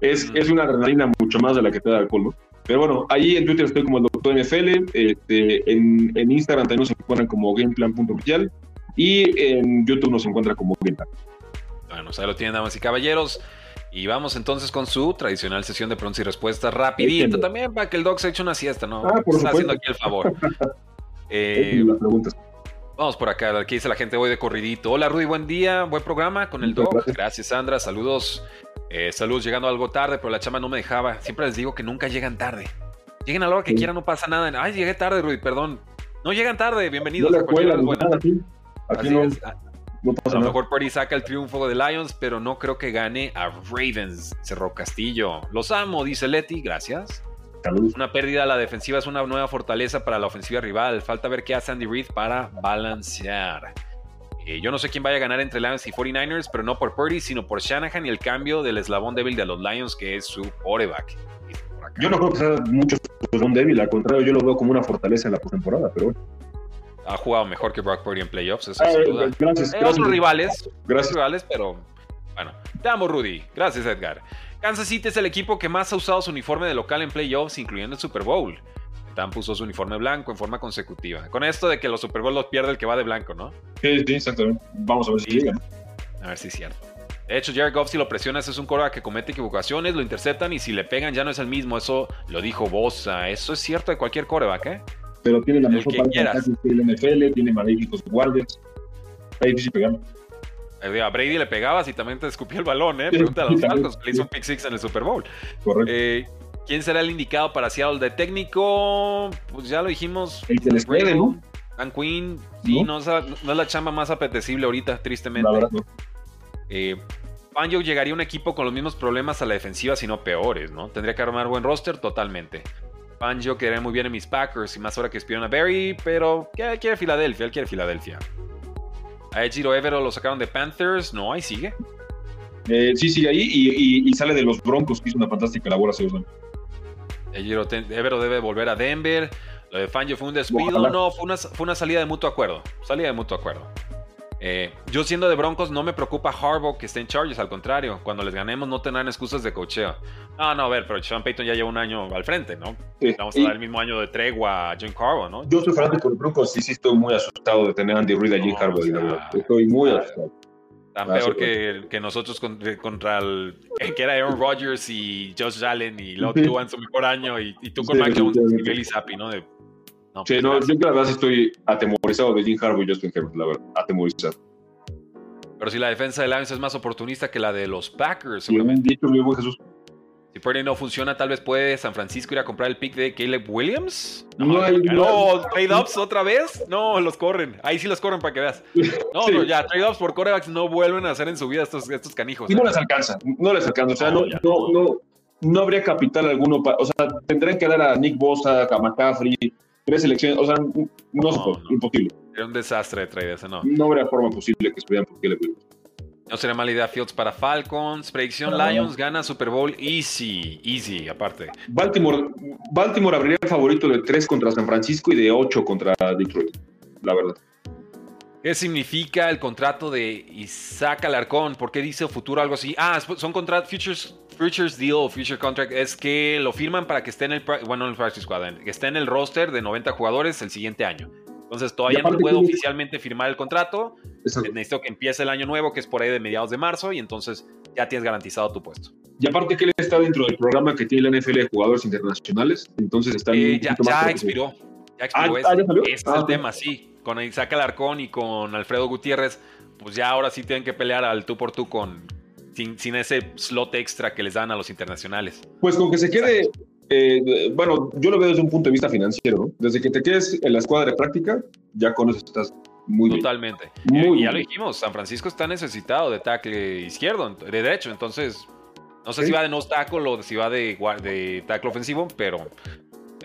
es, es una adrenalina mucho más de la que te da alcohol, ¿no? Pero bueno, ahí en Twitter estoy como el doctor NFL, este, en, en, Instagram también nos encuentran como gameplan.oficial y en YouTube nos encuentra como gameplan. Bueno, ahí lo tienen, damas y caballeros. Y vamos entonces con su tradicional sesión de preguntas y respuestas rapidito. También para que el doc se eche una siesta, ¿no? Ah, por Está haciendo aquí el favor. eh, las preguntas. Vamos por acá, aquí dice la gente, voy de corridito. Hola Rudy, buen día, buen programa con el Doc. Gracias Sandra, saludos. Eh, saludos, llegando algo tarde, pero la chama no me dejaba. Siempre les digo que nunca llegan tarde. Lleguen a la hora que quieran, no pasa nada. Ay, llegué tarde, Rudy, perdón. No llegan tarde, bienvenidos. No a aquí, a lo mejor Purdy saca el triunfo de Lions, pero no creo que gane a Ravens. Cerró Castillo. Los amo, dice Leti, gracias. Una pérdida a la defensiva es una nueva fortaleza para la ofensiva rival. Falta ver qué hace Andy Reid para balancear. Eh, yo no sé quién vaya a ganar entre Lions y 49ers, pero no por Purdy, sino por Shanahan y el cambio del eslabón débil de los Lions, que es su quarterback. Yo no creo que sea mucho eslabón débil, al contrario, yo lo veo como una fortaleza en la postemporada, pero bueno. Ha jugado mejor que Brock Purdy en playoffs, eso sin duda. Gracias, otros rivales, gracias. rivales, pero bueno. Te amo, Rudy. Gracias, Edgar. Kansas City es el equipo que más ha usado su uniforme de local en playoffs, incluyendo el Super Bowl. Tam puso su uniforme blanco en forma consecutiva. Con esto de que los Super Bowl los pierde el que va de blanco, ¿no? Sí, sí, exactamente. Vamos a ver si. A ver si es cierto. De hecho, Jared Goff, si lo presionas, es un coro que comete equivocaciones, lo interceptan y si le pegan ya no es el mismo. Eso lo dijo Bosa. Eso es cierto de cualquier coreback, ¿eh? Pero tiene la mejor parte del NFL, tiene magníficos guardias. Está difícil pegar. Eh, a Brady le pegabas y también te escupía el balón, ¿eh? Pregúntale a los Falcons, le hizo un pick six en el Super Bowl. Correcto. Eh, ¿Quién será el indicado para Seattle de técnico? Pues ya lo dijimos. El que les puede, ¿no? Dan Quinn, sí, ¿No? es la chamba más apetecible ahorita, tristemente. La verdad, no. Eh, llegaría a un equipo con los mismos problemas a la defensiva, sino peores, ¿no? Tendría que armar buen roster totalmente. Fangio quedaría muy bien en mis Packers y más ahora que espionan a Barry, pero ¿qué quiere Filadelfia? Él quiere Filadelfia. A Ejiro Evero lo sacaron de Panthers, no, ahí sigue. Eh, sí, sigue ahí y, y, sale de los Broncos, que hizo una fantástica labor hace dos años. Evero debe volver a Denver. Lo de Fangio fue un despido. No, fue una, fue una salida de mutuo acuerdo. Salida de mutuo acuerdo. Eh, yo siendo de Broncos no me preocupa Harbaugh que esté en Chargers, al contrario, cuando les ganemos no tendrán excusas de cocheo. No, no, a ver, pero Sean Payton ya lleva un año al frente, ¿no? Vamos a dar el mismo año de tregua a John Harbaugh, ¿no? Yo soy fanático de Broncos y sí estoy muy asustado de tener a Andy Reid a Jim Harbaugh. estoy muy asustado. Tan peor que, que, nosotros contra, el que era Aaron Rodgers y Josh Allen y Lott tú en su mejor año y, tú con Mac Jones y Billy Zappi, ¿no? De, no, sí, no, yo la verdad estoy atemorizado de Jim Harbaugh y Justin Herbert, la verdad, atemorizado. Pero si la defensa de Lions es más oportunista que la de los Packers, seguramente. Dicho, Jesús. Si Purdy no funciona, tal vez puede San Francisco ir a comprar el pick de Caleb Williams. No, no, hay, no trade-ups otra vez. No, los corren. Ahí sí los corren para que veas. No, no ya, trade-ups por corebacks no vuelven a hacer en su vida estos, estos canijos. Y no les alcanza, no les alcanza. O sea, no, no, no, no, habría capital alguno. Para, o sea, tendrían que dar a Nick Bosa, a McCaffrey, tres selecciones. O sea, no, se puede, imposible. Era un desastre de trade ese, no. No habría forma posible que estuvieran por Caleb Williams. No sería mala idea Fields para Falcons. Predicción Lions gana Super Bowl easy, easy aparte. Baltimore, Baltimore abriría el favorito de 3 contra San Francisco y de 8 contra Detroit, la verdad. ¿Qué significa el contrato de Isaac Alarcón? ¿Por qué dice futuro algo así? Ah, son contratos, futures, futures deal o future contract. Es que lo firman para que esté en el, bueno, en el practice squad, que esté en el roster de 90 jugadores el siguiente año. Entonces todavía no puedo oficialmente firmar el contrato. Necesito que empiece el año nuevo, que es por ahí de mediados de marzo, y entonces ya tienes garantizado tu puesto. Y aparte que él está dentro del programa que tiene la NFL de jugadores internacionales, entonces está eh, ya, ya expiró. Ya expiró. Ah, ese, es el tema, sí. Con Isaac Alarcón y con Alfredo Gutiérrez, pues ya ahora sí tienen que pelear al tú por tú con, sin, sin, ese slot extra que les dan a los internacionales. Pues con que se quede, eh, bueno, yo lo veo desde un punto de vista financiero, ¿no? Desde que te quedes en la escuadra de práctica, ya con eso estás muy Totalmente. Muy y ya lo dijimos, San Francisco está necesitado de tackle izquierdo, de derecho, entonces no sé si va de no tackle o si va de, de tackle ofensivo, pero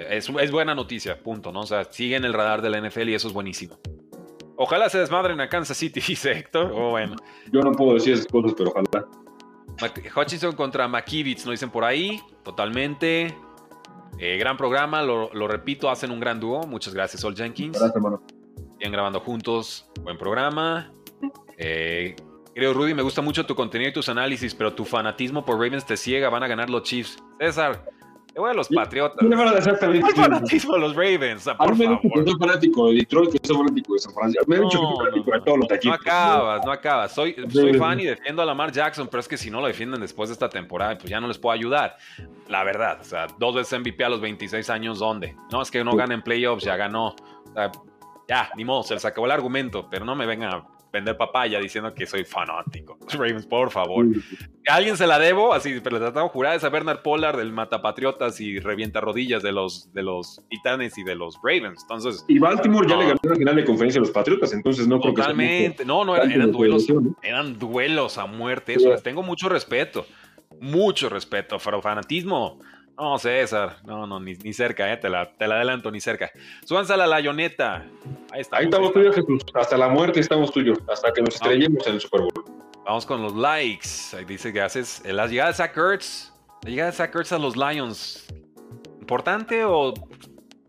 es, es, buena noticia, punto, ¿no? O sea, sigue en el radar de la NFL y eso es buenísimo. Ojalá se desmadren a Kansas City, dice Héctor. Oh, bueno. Yo no puedo decir esas cosas, pero ojalá. Hutchinson contra McKivitz, nos dicen por ahí, totalmente. Eh, gran programa, lo, repito, hacen un gran dúo. Muchas gracias, Sol Jenkins. Gracias, hermano. Siguen grabando juntos. Buen programa. Eh, creo, Rudy, me gusta mucho tu contenido y tus análisis, pero tu fanatismo por Ravens te ciega. Van a ganar los Chiefs. César, te voy a los Patriotas. Yo exactamente. ¿Cuál fanatismo a los Ravens? Por me favor. que soy fanático de Detroit, que soy fanático de San Francisco. Me he dicho que soy fanático de todos los equipos. No acabas, no acabas. Soy, soy fan y defiendo a Lamar Jackson, pero es que si no lo defienden después de esta temporada, pues ya no les puedo ayudar. La verdad, o sea, dos veces MVP a los 26 años, ¿dónde? No, es que no gana en playoffs, ya ganó. O sea, ya, ni modo, se les acabó el argumento, pero no me vengan vender papaya diciendo que soy fanático. Ravens, por favor. A alguien se la debo, así, pero le tratamos de jurar, es a Bernard Pollard del Matapatriotas y revienta rodillas de los, de los Titanes y de los Ravens. Entonces. Y Baltimore ya le ganó la final de conferencia a los Patriotas, entonces no creo Totalmente. no, no, eran, duelos. Eran duelos a muerte. Eso les tengo mucho respeto. Mucho respeto. Pero fanatismo. No, César. No, no, ni, cerca, eh. Te la, te la adelanto, ni cerca. Súbanse a la layoneta. Ahí, está, ahí estamos tuyos, Jesús. Hasta la muerte estamos tuyos. Hasta que nos estrellemos en el Super Bowl. Vamos con los likes. Ahí dice que haces la llegada de Zach Ertz. La llegada de Zach Ertz a los Lions. ¿Importante o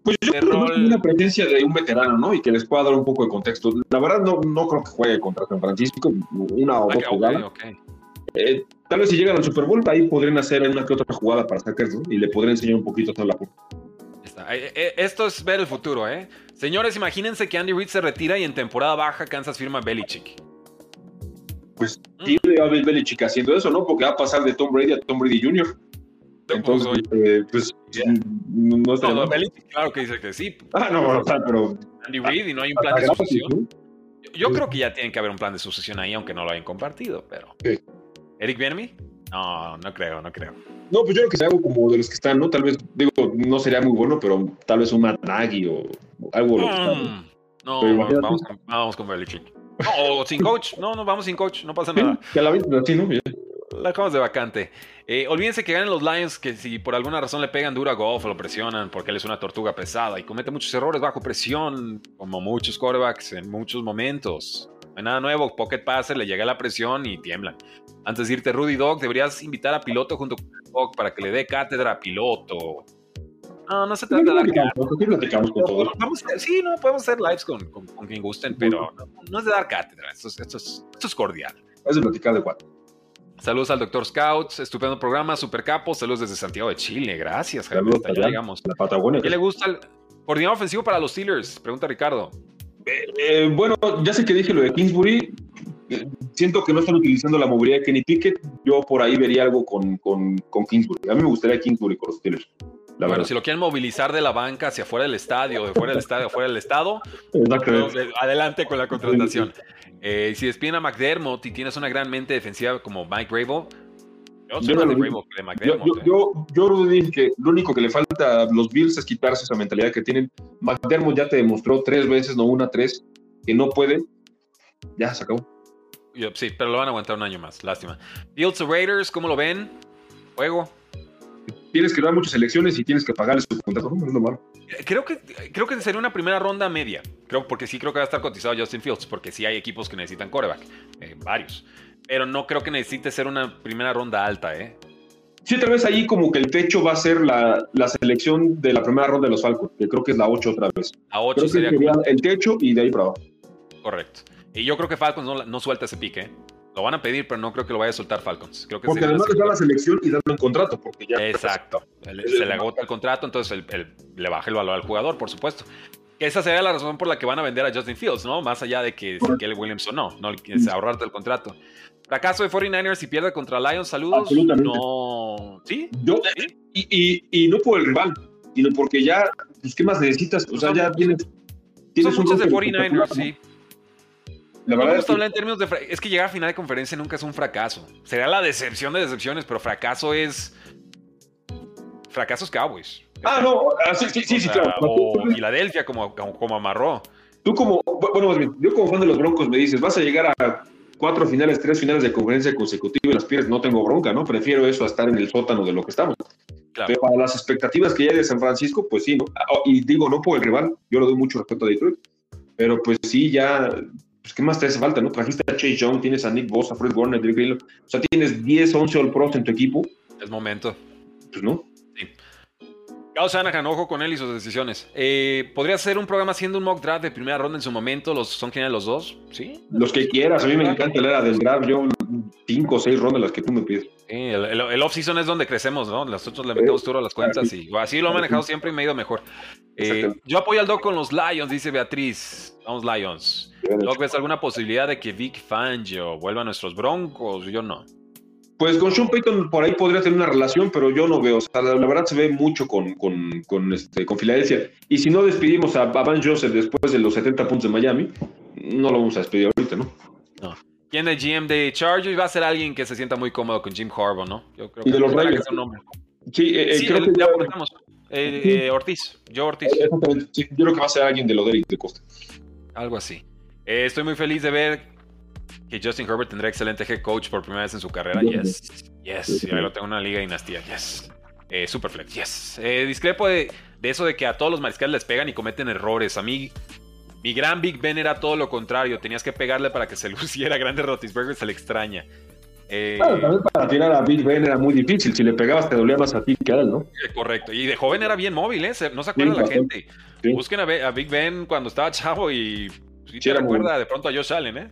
pues yo creo que una presencia de un veterano, ¿no? Y que les pueda dar un poco de contexto. La verdad no, no creo que juegue contra San Francisco, una o dos jugadas. Eh, tal vez si llegan al Super Bowl, ahí podrían hacer una que otra jugada para sacar, ¿no? Y le podrían enseñar un poquito toda la eh, eh, Esto es ver el futuro, ¿eh? Señores, imagínense que Andy Reid se retira y en temporada baja Kansas firma Belichick. Pues mm. tiene a Belichick haciendo eso, ¿no? Porque va a pasar de Tom Brady a Tom Brady Jr. Entonces, eh, pues, no, no, no, claro que dice que sí. Ah, no, o sea, pero. Andy Reid y no hay un plan de sucesión. Yo, creo que ya tiene que haber un plan de sucesión ahí, aunque no lo hayan compartido, pero. ¿Eric Bienemy? No, no creo, no creo. No, pues yo creo que sea algo como de los que están, ¿no? Tal vez, digo, no sería muy bueno, pero tal vez un Matt o algo. Mm, no, vamos, con, vamos con Belichick. No, o sin coach. No, no, vamos sin coach, no pasa nada. Que la viste así, ¿no? La dejamos de vacante. Eh, olvídense que ganen los Lions, que si por alguna razón le pegan duro a Goff o lo presionan porque él es una tortuga pesada y comete muchos errores bajo presión, como muchos quarterbacks en muchos momentos. Hay nada nuevo, Pocket Passer le llega la presión y tiemblan. Antes de irte, Rudy Dog, deberías invitar a Piloto junto con Dog para que le dé cátedra a Piloto. No, no se trata de dar cátedra. sí, no, podemos hacer lives con, quien gusten, pero no, es de dar cátedra, esto es, esto es, cordial. Es de platicar de cuatro. Saludos al Dr. Scouts, estupendo programa, super capo. Saludos desde Santiago de Chile, gracias, Saludos, ya llegamos. La Patagonia. ¿Qué le gusta el coordinador ofensivo para los Steelers? Pregunta Ricardo. Eh, eh, bueno, ya sé que dije lo de Kingsbury. Siento que no están utilizando la movilidad de Kenny Pickett. Yo por ahí vería algo con, con, con Kingsbury. A mí me gustaría Kingsbury con los Steelers. La bueno, si lo quieren movilizar de la banca hacia fuera del estadio, de fuera del estadio, fuera del estado, adelante con la contratación. Eh, si despiden a McDermott y tienes una gran mente defensiva como Mike Grable, yo, yo, McDermott, yo, eh. yo, dije que lo único que le falta a los Bills es quitarse esa mentalidad que tienen. McDermott ya te demostró tres veces, no una, tres, que no puede. Ya se acabó. Sí, pero lo van a aguantar un año más, lástima. Bills Raiders, ¿cómo lo ven? Juego tienes que dar muchas elecciones y tienes que pagarles su contrato. No, malo. Creo que, creo que sería una primera ronda media. Creo, porque sí creo que va a estar cotizado Justin Fields, porque sí hay equipos que necesitan coreback, eh, varios. Pero no creo que necesite ser una primera ronda alta, ¿eh? Sí, tal vez ahí como que el techo va a ser la, la selección de la primera ronda de los Falcons, que creo que es la 8 otra vez. La 8 sería, el techo y de ahí para abajo. Correcto. Y yo creo que Falcons no, no suelta ese pique, ¿eh? Lo van a pedir, pero no creo que lo vaya a soltar Falcons. Creo que porque además les da la selección y darle un contrato. Porque ya Exacto. se le agota el contrato, entonces le baja el valor al jugador, por supuesto. Esa sería la razón por la que van a vender a Justin Fields, ¿no? Más allá de que si Kelly Williams o no, no es ahorrarte el contrato. Fracaso de 49ers si pierde contra Lions, saludos. Absolutamente. No. ¿Sí? Yo, Y, y, y, no por el rival, sino porque ya, pues, ¿qué más necesitas? O sea, ya tienes. tienes son muchos de 49ers, sí. La verdad es que... en términos de es que llegar a final de conferencia nunca es un fracaso. Sería la decepción de decepciones, pero fracaso es fracaso es Cowboys. Ah, no, ah, sí, sí, sí, claro. O Filadelfia como, como, amarró. Tú como, bueno, yo como fan de los Broncos me dices, vas a llegar a cuatro finales, tres finales de conferencia consecutiva y las pierdes, no tengo bronca, ¿no? Prefiero eso a estar en el sótano de lo que estamos. Pero para las expectativas que hay de San Francisco, pues sí, ¿no? Ah, y digo, no por el rival, yo le doy mucho respeto a Detroit, pero pues sí, ya pues, ¿qué más te hace falta? ¿no? Trajiste a Chase Young, tienes a Nick Bosa, Fred Warner, Drake Greenlow. O sea, tienes 10, 11 All Pros en tu equipo. Es momento. Pues no. Carlos Shanahan, ojo con él y sus decisiones. Eh, ¿Podría ser un programa haciendo un mock draft de primera ronda en su momento? ¿Los, ¿Son geniales los dos? ¿Sí? Los que quieras. A mí me encanta la era del draft. Yo, cinco o seis rondas las que tú me pides. Sí, el, off-season es donde crecemos, ¿no? Nosotros le metemos duro a las cuentas y así lo he manejado siempre y me ha ido mejor. Eh, yo apoyo al Doc con los Lions, dice Beatriz. Vamos, Lions. Doc, ¿ves alguna posibilidad de que Vic Fangio vuelva a nuestros Broncos? Yo no. Pues con Sean Payton por ahí podría tener una relación, pero yo no veo. O sea, la, verdad se ve mucho con, con, con, este, con Filadelfia. Y si no despedimos a, Van Joseph después de los 70 puntos de Miami, no lo vamos a despedir ahorita, ¿no? No. ¿Quién es GM de Chargers? Va a ser alguien que se sienta muy cómodo con Jim Harbaugh, ¿no? Yo creo y de los Reyes. Sí, eh, eh, creo que ya aportamos. Eh, Ortiz, yo Ortiz. Exactamente. Sí, yo creo que va a ser alguien de lo de Costa. Algo así. estoy muy feliz de ver que Justin Herbert tendrá excelente head coach por primera vez en su carrera. Yes, yes. Y ahí lo tengo en una liga dinastía. Yes. Eh, Superflex, yes. Eh, discrepo de, eso de que a todos los mariscales les pegan y cometen errores. A mí, mi gran Big Ben era todo lo contrario. Tenías que pegarle para que se luciera. Grande Rotisberger se le extraña. Eh, también para tirar a Big Ben era muy difícil. Si le pegabas, te dolía más a ti que a él, ¿no? Eh, correcto. Y de joven era bien móvil, ¿eh? No se acuerda la gente. Busquen a, Big Ben cuando estaba chavo y. Si sí, te recuerda de pronto a Josh Allen, ¿eh?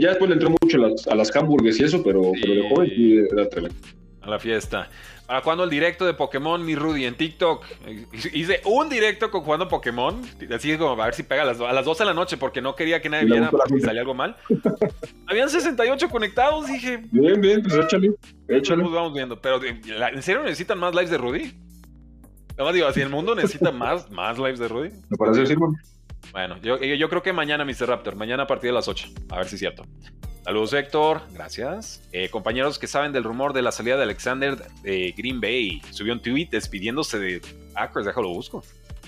ya después le entró mucho a las, a las hamburgues y eso, pero, pero de joven sí era tremendo. A la fiesta. ¿Para cuándo el directo de Pokémon, mi Rudy, en TikTok? Hice un directo con jugando Pokémon, así como a ver si pega a las, a las 12 de la noche, porque no quería que nadie viera porque salía algo mal. Habían 68 conectados, dije. Bien, bien, pues échale, échale. Pues vamos viendo, pero ¿en serio necesitan más lives de Rudy? Nada más digo, así el mundo necesita más, más lives de Rudy. Me parece decir, Bueno, yo, yo creo que mañana, Mr. Raptor, mañana a partir de las 8, a ver si es cierto. Saludos, Héctor. Gracias. Eh, compañeros que saben del rumor de la salida de Alexander de Green Bay. Subió un tweet despidiéndose de Packers. Déjalo busco.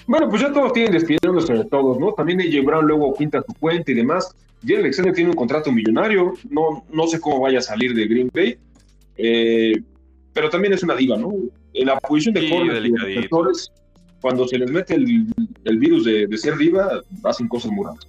Bueno, pues ya todos tienen despidiéndose de todos, ¿no? También AJ Brown luego quinta su cuenta y demás. Y Alexander tiene un contrato millonario. No, no sé cómo vaya a salir de Green Bay. Eh, pero también es una diva, ¿no? En la posición de sí, cuando se les mete el, virus de, de, ser diva, hacen cosas muy raras.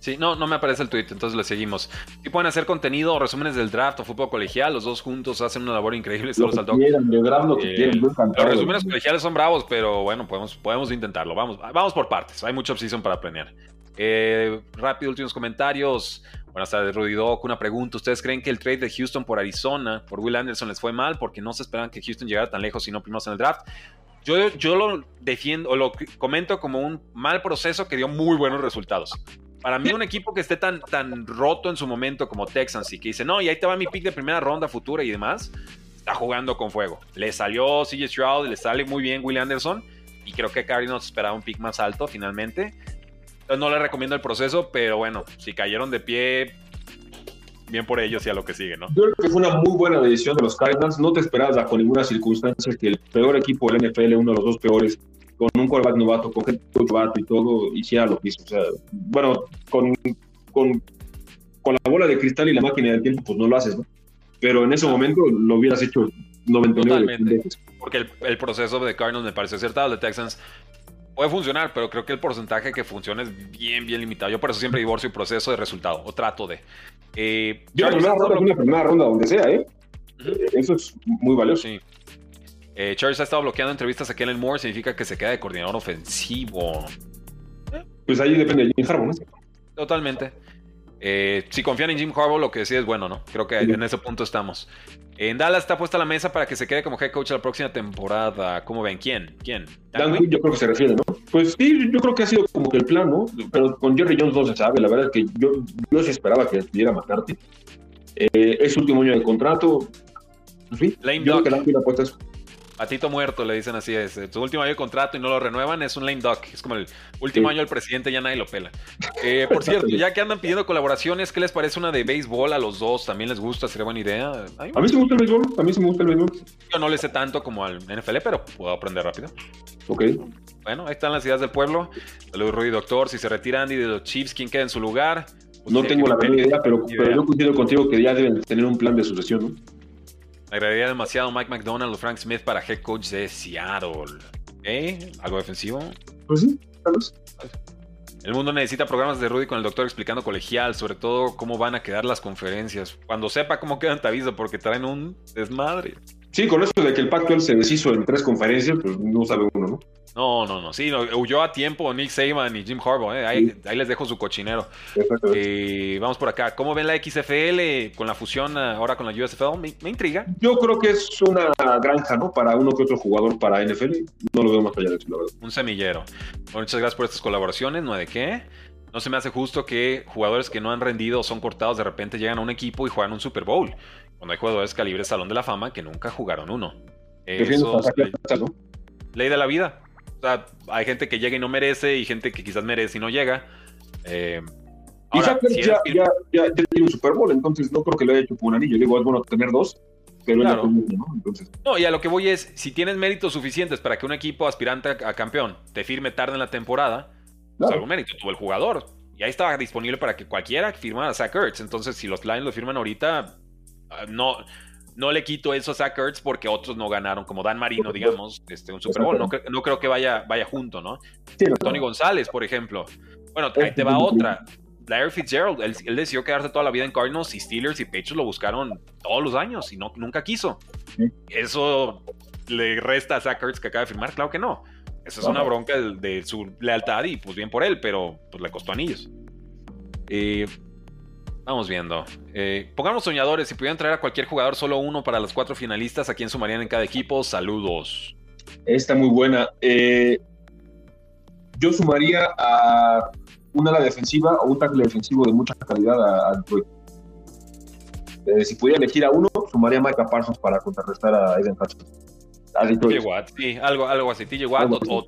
Sí, no, no me aparece el tweet, entonces le seguimos. Y pueden hacer contenido o resúmenes del draft o fútbol colegial, los dos juntos hacen una labor increíble. Lo que quieran, lo que eh, los resúmenes colegiales son bravos, pero bueno, podemos, podemos intentarlo. Vamos, vamos por partes, hay mucha opción para planear. Eh, rápido, últimos comentarios. Buenas tardes, Rudy Doc. Una pregunta. ¿Ustedes creen que el trade de Houston por Arizona, por Will Anderson, les fue mal porque no se esperaban que Houston llegara tan lejos, sino primero en el draft? Yo, yo lo defiendo o lo comento como un mal proceso que dio muy buenos resultados. Para mí, un equipo que esté tan, tan roto en su momento como Texans y que dice, no, y ahí te va mi pick de primera ronda futura y demás, está jugando con fuego. Le salió CJ Stroud, le sale muy bien Will Anderson y creo que Cardinals esperaba un pick más alto finalmente. no le recomiendo el proceso, pero bueno, si cayeron de pie, bien por ellos y a lo que sigue, ¿no? Yo creo que fue una muy buena decisión de los Cardinals. No te esperabas bajo ninguna circunstancia que el peor equipo del NFL, uno de los dos peores, con un quarterback novato, con gente novato y todo, hiciera lo que hizo. O sea, bueno, con, con, con, la bola de cristal y la máquina del tiempo, pues no lo haces, ¿no? Pero en ese momento lo hubieras hecho 99 veces. Porque el, el, proceso de Cardinals me parece acertado, de Texans puede funcionar, pero creo que el porcentaje que funciona es bien, bien limitado. Yo por eso siempre divorcio proceso de resultado, o trato de. Eh, Yo primera ronda es una primera ronda donde sea, ¿eh? Eso es muy valioso. Sí. Eh, Charles ha estado bloqueando entrevistas a Kellen Moore, significa que se queda de coordinador ofensivo. Pues ahí depende de Jim Harbaugh, ¿no? Totalmente. Eh, si confían en Jim Harbaugh, lo que decía es bueno, ¿no? Creo que en ese punto estamos. En Dallas está puesta la mesa para que se quede como head coach la próxima temporada. ¿Cómo ven? ¿Quién? ¿Quién? Dan, yo creo que se refiere, ¿no? Pues sí, yo creo que ha sido como que el plan, ¿no? Pero con Jerry Jones no se sabe. La verdad es que yo, yo sí esperaba que estuviera McCarthy. Eh, es último año de contrato. Sí, Lane yo creo que la apuesta es Patito muerto, le dicen así. Es su último año de contrato y no lo renuevan, es un lame duck. Es como el último año del presidente, ya nadie lo pela. Eh, por cierto, ya que andan pidiendo colaboraciones, ¿qué les parece una de béisbol a los dos? ¿También les gusta? ¿Sería buena idea? a mí sí me gusta el béisbol. A mí sí me gusta el béisbol. Yo no le sé tanto como al NFL, pero puedo aprender rápido. Ok. Bueno, ahí están las ideas del pueblo. Saludos, Rudy Doctor. Si se retira Andy de los Chiefs, ¿quién queda en su lugar? Pues no tengo la menor idea, pero, pero yo coincido contigo que ya deben tener un plan de sucesión, ¿no? Me agradaría demasiado Mike McDonald o Frank Smith para head coach de Seattle. ¿Eh? ¿Algo defensivo? Pues sí, tal El mundo necesita programas de Rudy con el doctor explicando colegial, sobre todo cómo van a quedar las conferencias. Cuando sepa cómo quedan, te aviso, porque traen un desmadre. Sí, con eso de que el pacto se deshizo en tres conferencias, pues no sabe uno, ¿no? No, no, no. Sí, huyó a tiempo Nick Saban y Jim Harbaugh. ¿eh? Ahí, les dejo su cochinero. Eh, vamos por acá. ¿Cómo ven la XFL con la fusión ahora con la USFL? Me, intriga. Yo creo que es una granja, ¿no? Para uno que otro jugador para NFL. No lo veo más allá de eso, la verdad. Un semillero. muchas gracias por estas colaboraciones. ¿No hay de qué? No se me hace justo que jugadores que no han rendido o son cortados de repente llegan a un equipo y juegan un Super Bowl. Cuando hay jugadores calibre Salón de la Fama que nunca jugaron uno. Eso es ley de la vida. O sea, hay gente que llega y no merece y gente que quizás merece y no llega. Eh, ahora, ya, ya, tiene un Super Bowl, entonces no creo que lo haya hecho por un anillo. Digo, es bueno tener dos, pero claro. ¿no? Entonces... no, y a lo que voy es, si tienes méritos suficientes para que un equipo aspirante a, campeón te firme tarde en la temporada, pues algún mérito tuvo el jugador. Y ahí estaba disponible para que cualquiera firmara a Zach Ertz. Entonces, si los Lions lo firman ahorita, ah, no, no le quito eso a Zach Ertz porque otros no ganaron, como Dan Marino, digamos, este, un Super Bowl. No, no creo que vaya, vaya junto, ¿no? Tony González, por ejemplo. Bueno, ahí te va otra. Larry Fitzgerald, él, decidió quedarse toda la vida en Cardinals y Steelers y Patriots lo buscaron todos los años y no, nunca quiso. ¿Eso le resta a Zach Ertz que acaba de firmar? Claro que no. Esa es una bronca de, su lealtad y pues bien por él, pero pues le costó anillos. Eh, Vamos viendo. Eh, pongamos soñadores. Si pudieran traer a cualquier jugador, solo uno para los cuatro finalistas, ¿a quién sumarían en cada equipo? Saludos. Está muy buena. Eh, yo sumaría a una ala defensiva o un tackle defensivo de mucha calidad a, Detroit. Eh, si pudiera elegir a uno, sumaría a Micah Parsons para contrarrestar a Eden Hutchinson. A Detroit. Watt, sí, algo, algo así. TJ Watt o,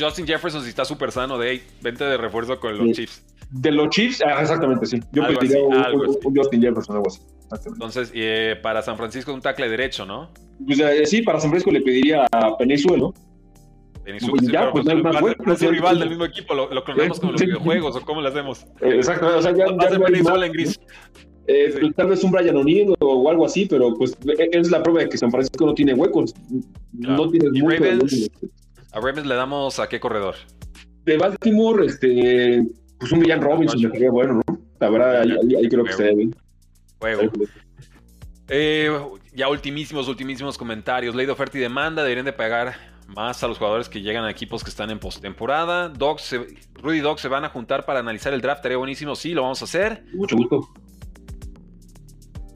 Justin Jefferson si está súper sano de ahí, vente de refuerzo con los Chiefs. De los Chiefs, ah, exactamente, sí. Yo pediría un, Justin Jefferson, algo así. Entonces, eh, para San Francisco un tackle derecho, ¿no? Pues, eh, sí, para San Francisco le pediría a Penezuelo. Penezuelo, pues ya, pues no es más bueno. rival del mismo equipo, lo, lo clonamos con los videojuegos, o cómo lo hacemos. Eh, exacto, o sea, ya, ya Penezuela en gris. Eh, pues, Tal vez un Brian O'Neill o algo así, pero pues e, es la prueba de que San Francisco no tiene huecos. No tiene ¿Y Ravens, ¿A Ravens le damos a qué corredor? De Baltimore, este pues un Villan Robinson me sería bueno, ¿no? La verdad, ahí, creo que se bien. Juego. Eh, ya ultimísimos, ultimísimos comentarios. Ley de oferta y demanda. Deberían de pagar más a los jugadores que llegan a equipos que están en postemporada. Rudy Dogs se van a juntar para analizar el draft. Estaría buenísimo. Sí, lo vamos a hacer. Mucho gusto.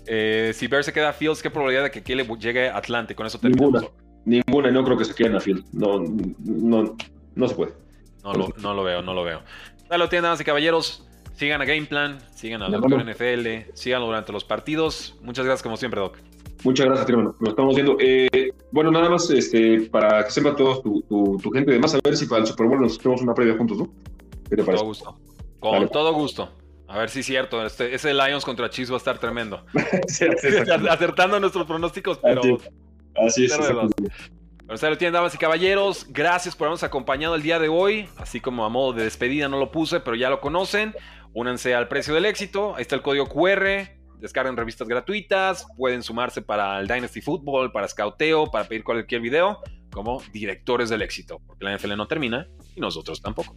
Eh, si Bear se queda a Fields, ¿qué probabilidad de que aquí le llegue a Atlante? Con eso terminamos. Ninguna. Ninguna. No creo que se queden a Fields. No, no, no se puede. No lo, no lo veo, no lo veo. Dale, damas y caballeros. Sigan a Gameplan, sigan a Doctor NFL, síganlo durante los partidos. Muchas gracias, como siempre, Doc. Muchas gracias, hermano. Lo estamos viendo. Eh, bueno, nada más este, para que sepa todos tu, tu, gente, además, a ver si para el Super Bowl nos hacemos una previa juntos, ¿no? ¿Qué te parece? Con todo gusto. Con todo gusto. A ver si es cierto. Este, ese Lions contra Chiefs va a estar tremendo. sí, Acertando nuestros pronósticos, pero. Así es. Así es lo tienen, damas y caballeros. Gracias por habernos acompañado el día de hoy. Así como a modo de despedida no lo puse, pero ya lo conocen. Únanse al precio del éxito. Ahí está el código QR. Descarguen revistas gratuitas. Pueden sumarse para el Dynasty Football, para Scouteo, para pedir cualquier video, como directores del éxito. Porque la NFL no termina y nosotros tampoco.